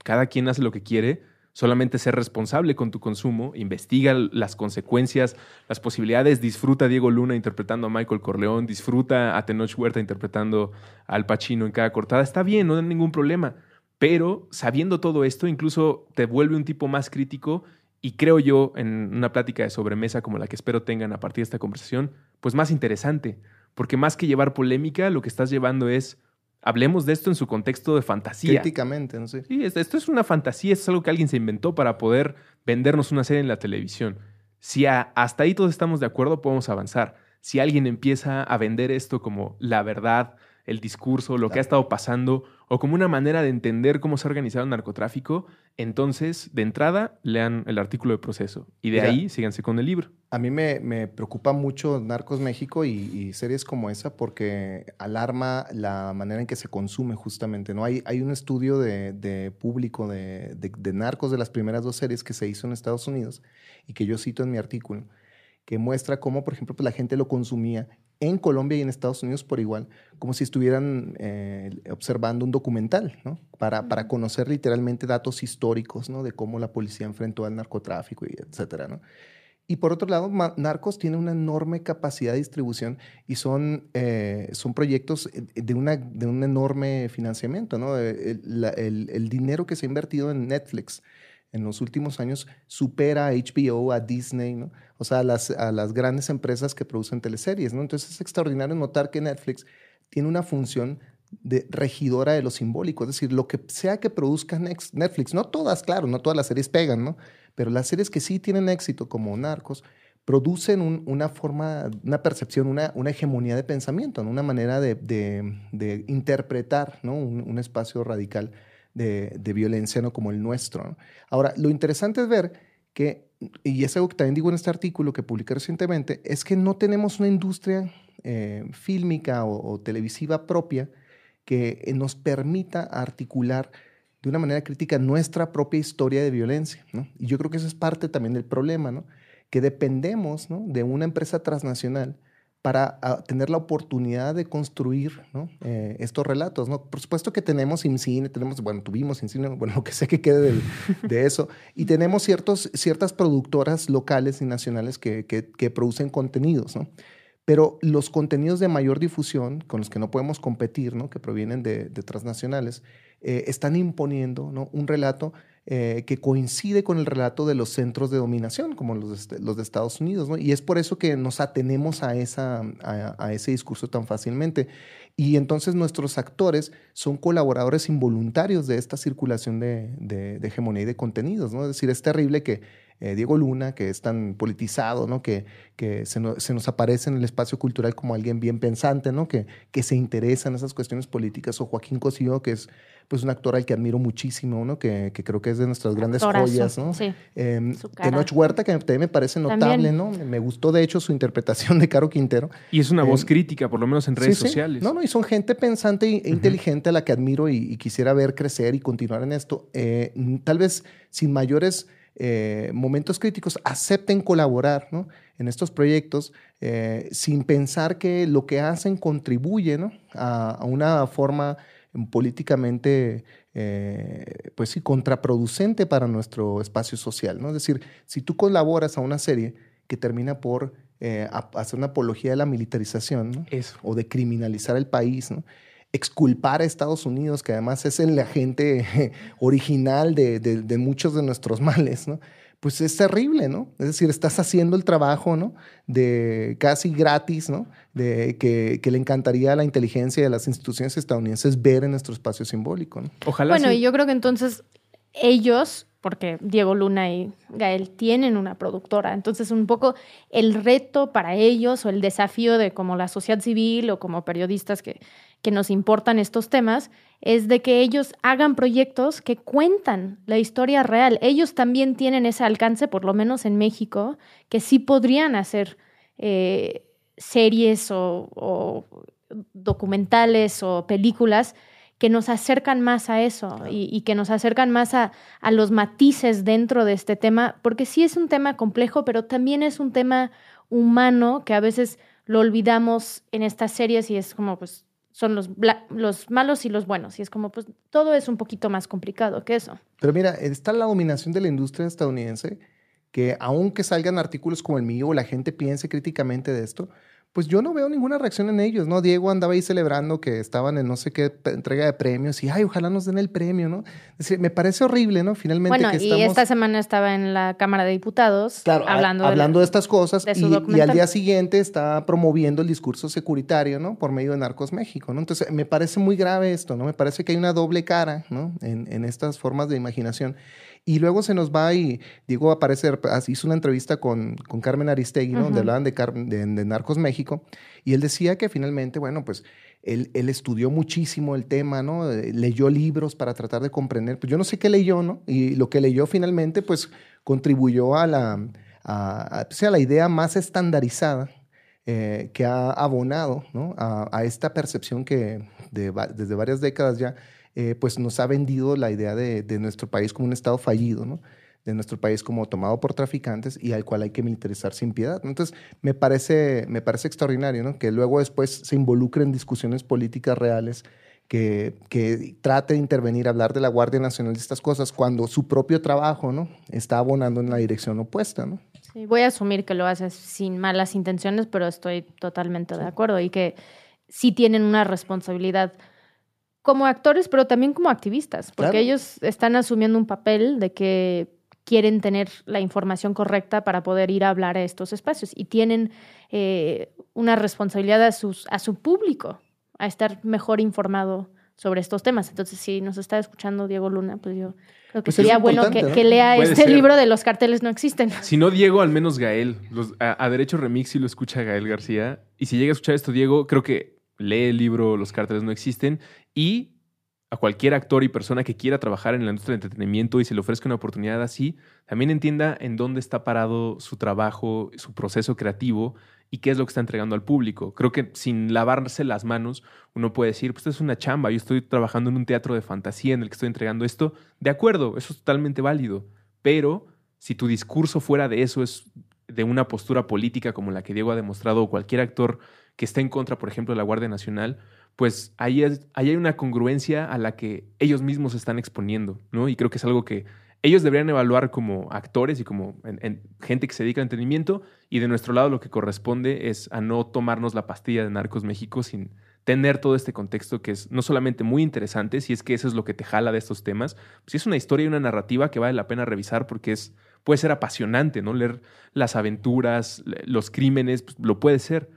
cada quien hace lo que quiere, solamente ser responsable con tu consumo, investiga las consecuencias, las posibilidades, disfruta a Diego Luna interpretando a Michael Corleón, disfruta a Tenoch Huerta interpretando al Pacino en cada cortada. Está bien, no hay ningún problema pero sabiendo todo esto, incluso te vuelve un tipo más crítico y creo yo, en una plática de sobremesa como la que espero tengan a partir de esta conversación, pues más interesante, porque más que llevar polémica, lo que estás llevando es, hablemos de esto en su contexto de fantasía. Críticamente, no sé. Sí, esto es una fantasía, esto es algo que alguien se inventó para poder vendernos una serie en la televisión. Si hasta ahí todos estamos de acuerdo, podemos avanzar. Si alguien empieza a vender esto como la verdad, el discurso, lo que ha estado pasando, o como una manera de entender cómo se ha organizado el narcotráfico, entonces, de entrada, lean el artículo de proceso y de ahí síganse con el libro. A mí me, preocupa mucho Narcos México y, series como esa porque alarma la manera en que se consume justamente. ¿no? Hay, hay un estudio de, público de, de Narcos de las primeras dos series que se hizo en Estados Unidos y que yo cito en mi artículo que muestra cómo, por ejemplo, pues, la gente lo consumía en Colombia y en Estados Unidos por igual, como si estuvieran eh, observando un documental, ¿no? Para, para, conocer literalmente datos históricos, ¿no? De cómo la policía enfrentó al narcotráfico y etcétera, ¿no? Y por otro lado, Narcos tiene una enorme capacidad de distribución y son, eh, son proyectos de, una, de un enorme financiamiento, ¿no? El, el, dinero que se ha invertido en Netflix en los últimos años supera a HBO, a Disney, ¿no? O sea, a las, a las grandes empresas que producen teleseries, ¿no? Entonces es extraordinario notar que Netflix tiene una función de regidora de lo simbólico, es decir, lo que sea que produzca Netflix, no todas, claro, no todas las series pegan, ¿no? Pero las series que sí tienen éxito, como Narcos, producen una forma, una percepción, una, una hegemonía de pensamiento, una manera de, de, interpretar ¿no? un, un espacio radical de, violencia ¿no? como el nuestro. Ahora, lo interesante es ver que, y es algo que también digo en este artículo que publiqué recientemente, es que no tenemos una industria eh, fílmica o, televisiva propia que nos permita articular de una manera crítica nuestra propia historia de violencia. Y yo creo que eso es parte también del problema, ¿no? que dependemos ¿no? de una empresa transnacional para tener la oportunidad de construir eh, estos relatos. ¿no? Por supuesto que tenemos IMCINE, tenemos, bueno, tuvimos IMCINE, [laughs] bueno, lo que sea que quede de eso, y tenemos ciertos, ciertas productoras locales y nacionales que, que, producen contenidos. Pero los contenidos de mayor difusión, con los que no podemos competir, ¿no? que provienen de, transnacionales, eh, están imponiendo un relato eh, que coincide con el relato de los centros de dominación, como los de, de Estados Unidos. Y es por eso que nos atenemos a, esa, a, ese discurso tan fácilmente. Y entonces nuestros actores son colaboradores involuntarios de esta circulación de, de, hegemonía y de contenidos. ¿no? Es decir, es terrible que eh, Diego Luna, que es tan politizado, ¿no? que, que se, se, nos aparece en el espacio cultural como alguien bien pensante, ¿no? que, que se interesa en esas cuestiones políticas, o Joaquín Cosío, que es pues, un actor al que admiro muchísimo, ¿no? que, que creo que es de nuestras grandes joyas. ¿no? Sí, eh, Tenoch Huerta, que también me parece notable, ¿no? me gustó de hecho su interpretación de Caro Quintero. Y es una voz eh, crítica, por lo menos en redes sí, sociales. Sí. No, no, y son gente pensante e inteligente uh -huh. a la que admiro y, y, quisiera ver crecer y continuar en esto. Eh, tal vez sin mayores eh, momentos críticos acepten colaborar ¿no? en estos proyectos eh, sin pensar que lo que hacen contribuye ¿no? a, a, una forma políticamente eh, pues sí, contraproducente para nuestro espacio social. ¿no? Es decir, si tú colaboras a una serie que termina por eh, hacer una apología de la militarización ¿no? o de criminalizar el país, ¿no? exculpar a Estados Unidos, que además es el agente [laughs] original de, de, de muchos de nuestros [laughs] males, ¿no? Pues es terrible, ¿no? Es decir, estás haciendo el trabajo, ¿no? De casi gratis, ¿no? De que, que le encantaría a la inteligencia de las instituciones estadounidenses ver en nuestro espacio simbólico, ¿no? Ojalá. Bueno, sí. y yo creo que entonces ellos, porque Diego Luna y Gael tienen una productora, entonces un poco el reto para ellos o el desafío de como la sociedad civil o como periodistas que, que nos importan estos temas es de que ellos hagan proyectos que cuentan la historia real. Ellos también tienen ese alcance, por lo menos en México, que sí podrían hacer eh, series o, o, documentales o películas que nos acercan más a eso claro. y, y, que nos acercan más a, a los matices dentro de este tema, porque sí es un tema complejo, pero también es un tema humano que a veces lo olvidamos en estas series y es como, pues, son los, los malos y los buenos. Y es como, pues, todo es un poquito más complicado que eso. Pero mira, está la dominación de la industria estadounidense, que aunque salgan artículos como el mío la gente piense críticamente de esto, pues yo no veo ninguna reacción en ellos, ¿no? Diego andaba ahí celebrando que estaban en no sé qué entrega de premios y, ay, ojalá nos den el premio, ¿no? Es decir, me parece horrible, ¿no? Finalmente bueno, que estamos... y esta semana estaba en la Cámara de Diputados claro, hablando, a, hablando de, de, estas cosas de y, y, al día siguiente está promoviendo el discurso securitario, ¿no? Por medio de Narcos México, ¿no? Entonces, me parece muy grave esto, ¿no? Me parece que hay una doble cara, ¿no? En, en estas formas de imaginación. Y luego se nos va y Diego aparece, hizo una entrevista con, con Carmen Aristegui, ¿no? Uh -huh. Donde hablaban de, de, de, Narcos México. Y él decía que finalmente, bueno, pues él, él, estudió muchísimo el tema, ¿no? Leyó libros para tratar de comprender. Pues yo no sé qué leyó, ¿no? Y lo que leyó finalmente, pues contribuyó a la, a, a, pues, a la idea más estandarizada eh, que ha abonado, ¿no? A, a esta percepción que de, desde varias décadas ya eh, pues nos ha vendido la idea de, de, nuestro país como un Estado fallido, ¿no? de nuestro país como tomado por traficantes y al cual hay que militarizar sin piedad. Entonces, me parece, me parece extraordinario ¿no? que luego después se involucre en discusiones políticas reales que, que, trate de intervenir, hablar de la Guardia Nacional de estas cosas, cuando su propio trabajo ¿no? está abonando en la dirección opuesta. ¿no? Sí, voy a asumir que lo haces sin malas intenciones, pero estoy totalmente sí. de acuerdo y que sí tienen una responsabilidad como actores, pero también como activistas, porque claro. ellos están asumiendo un papel de que quieren tener la información correcta para poder ir a hablar a estos espacios y tienen eh, una responsabilidad a, sus, a su público, a estar mejor informado sobre estos temas. Entonces, si nos está escuchando Diego Luna, pues yo creo que pues sería bueno que, ¿no? que lea Puede este ser. libro de Los carteles no existen. Si no Diego, al menos Gael. Los, a, a, Derecho Remix si lo escucha Gael García. Y si llega a escuchar esto, Diego, creo que lee el libro Los carteles no existen y a cualquier actor y persona que quiera trabajar en la industria del entretenimiento y se le ofrezca una oportunidad así, también entienda en dónde está parado su trabajo, su proceso creativo y qué es lo que está entregando al público. Creo que sin lavarse las manos, uno puede decir, pues es una chamba, yo estoy trabajando en un teatro de fantasía en el que estoy entregando esto. De acuerdo, eso es totalmente válido, pero si tu discurso fuera de eso es de una postura política como la que Diego ha demostrado o cualquier actor que esté en contra, por ejemplo, de la Guardia Nacional, pues ahí, hay una congruencia a la que ellos mismos se están exponiendo, ¿no? Y creo que es algo que ellos deberían evaluar como actores y como gente que se dedica al entretenimiento y de nuestro lado lo que corresponde es a no tomarnos la pastilla de Narcos México sin tener todo este contexto que es no solamente muy interesante, si es que eso es lo que te jala de estos temas, pues es una historia y una narrativa que vale la pena revisar porque es puede ser apasionante, ¿no? Leer las aventuras, los crímenes, pues, lo puede ser,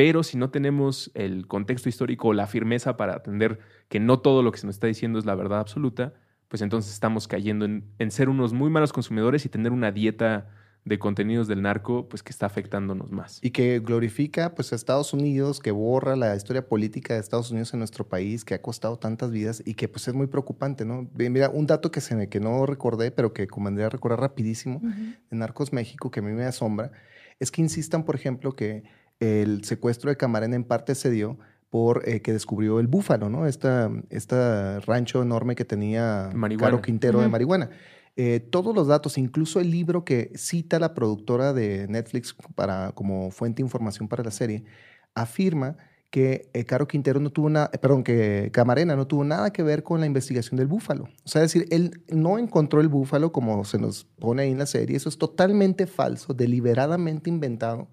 pero si no tenemos el contexto histórico o la firmeza para atender que no todo lo que se nos está diciendo es la verdad absoluta, pues entonces estamos cayendo en, en ser unos muy malos consumidores y tener una dieta de contenidos del narco, pues que está afectándonos más. Y que glorifica pues a Estados Unidos, que borra la historia política de Estados Unidos en nuestro país, que ha costado tantas vidas y que pues es muy preocupante, ¿no? Mira, un dato que, se me, que no recordé, pero que convendría recordar rapidísimo, de Narcos México, que a mí me asombra, es que insistan, por ejemplo, que el secuestro de Camarena en parte se dio por eh, que descubrió el búfalo, ¿no? Esta, esta rancho enorme que tenía Caro Quintero de marihuana. Eh, todos los datos, incluso el libro que cita la productora de Netflix para, como fuente de información para la serie, afirma que eh, Caro Quintero no tuvo nada, perdón, que Camarena no tuvo nada que ver con la investigación del búfalo. O sea, es decir, él no encontró el búfalo como se nos pone ahí en la serie. Eso es totalmente falso, deliberadamente inventado.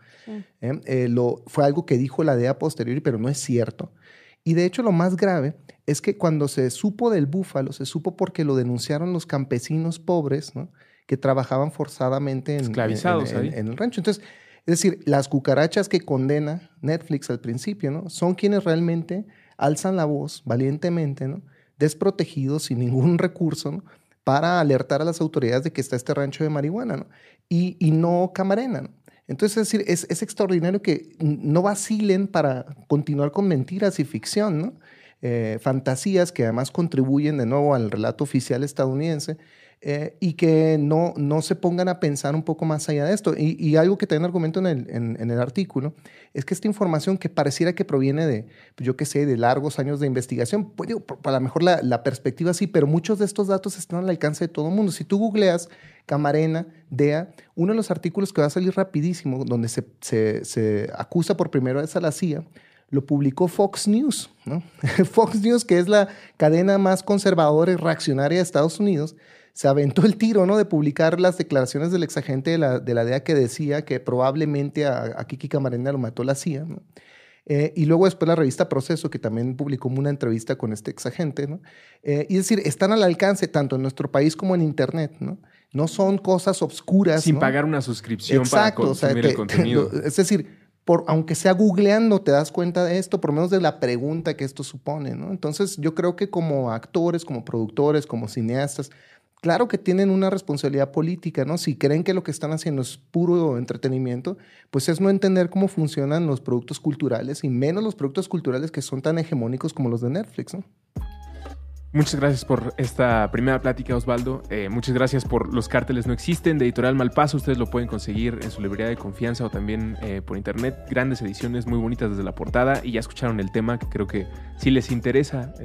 ¿eh? lo, fue algo que dijo la DEA posterior, pero no es cierto. Y de hecho lo más grave es que cuando se supo del búfalo, se supo porque lo denunciaron los campesinos pobres, ¿no? que trabajaban forzadamente en, Esclavizados en, el rancho. Entonces, es decir, las cucarachas que condena Netflix al principio, ¿no? Son quienes realmente alzan la voz valientemente, ¿no? Desprotegidos, sin ningún [laughs] recurso, ¿no? Para alertar a las autoridades de que está este rancho de marihuana, ¿no? Y, no Camarena. Entonces, es decir, es, extraordinario que no vacilen para continuar con mentiras y ficción, ¿no? Eh, fantasías que además contribuyen de nuevo al relato oficial estadounidense eh, y que no, no se pongan a pensar un poco más allá de esto. Y, algo que también argumento en el, en, el, artículo es que esta información que pareciera que proviene de, pues, yo qué sé, de largos años de investigación, pues, para lo mejor la, la, perspectiva sí, pero muchos de estos datos están al alcance de todo el mundo. Si tú googleas Camarena, DEA, uno de los artículos que va a salir rapidísimo, donde se, se, acusa por primera vez a la CIA, lo publicó Fox News. ¿no? [laughs] Fox News, que es la cadena más conservadora y reaccionaria de Estados Unidos, se aventó el tiro ¿no? de publicar las declaraciones del exagente de la, de la DEA que decía que probablemente a, Kiki Camarena lo mató la CIA. Eh, y luego después la revista Proceso, que también publicó una entrevista con este exagente. ¿no? Eh, y es decir, están al alcance tanto en nuestro país como en Internet. ¿no? No son cosas obscuras. Sin pagar una suscripción para consumir el contenido. es decir, por, aunque sea googleando, te das cuenta de esto, por menos de la pregunta que esto supone, ¿no? Entonces, yo creo que como actores, como productores, como cineastas, claro que tienen una responsabilidad política, ¿no? Si creen que lo que están haciendo es puro entretenimiento, pues es no entender cómo funcionan los productos culturales y menos los productos culturales que son tan hegemónicos como los de Netflix, ¿no? Muchas gracias por esta primera plática, Osvaldo. Eh, muchas gracias por Los Cárteles No Existen de Editorial Malpaso. Ustedes lo pueden conseguir en su librería de confianza o también eh, por internet. Grandes ediciones, muy bonitas desde la portada. Y ya escucharon el tema, que creo que si les interesa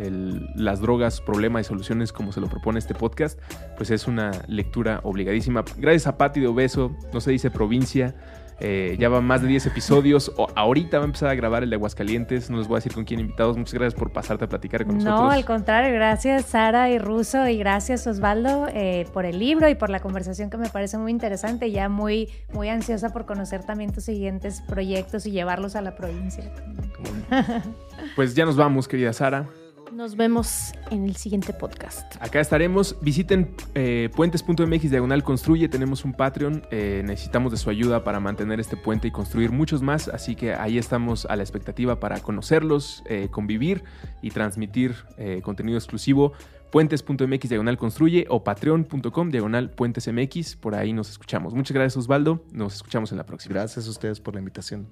las drogas, problemas y soluciones como se lo propone este podcast, pues es una lectura obligadísima. Gracias a Pati de Obeso, no se dice provincia. Eh, ya van más de 10 episodios. O ahorita va a empezar a grabar el de Aguascalientes. No les voy a decir con quién invitados. Muchas gracias por pasarte a platicar con nosotros. No, al contrario. Gracias Sara y Russo y gracias Osvaldo eh, por el libro y por la conversación que me parece muy interesante. Ya muy, muy ansiosa por conocer también tus siguientes proyectos y llevarlos a la provincia. Pues ya nos vamos, querida Sara. Nos vemos en el siguiente podcast. Acá estaremos. Visiten eh, puentes.mx diagonal construye. Tenemos un Patreon. Eh, necesitamos de su ayuda para mantener este puente y construir muchos más. Así que ahí estamos a la expectativa para conocerlos, eh, convivir y transmitir contenido exclusivo. Puentes.mx diagonal construye o patreon.com diagonal puentesmx. Por ahí nos escuchamos. Muchas gracias, Osvaldo. Nos escuchamos en la próxima. Gracias a ustedes por la invitación.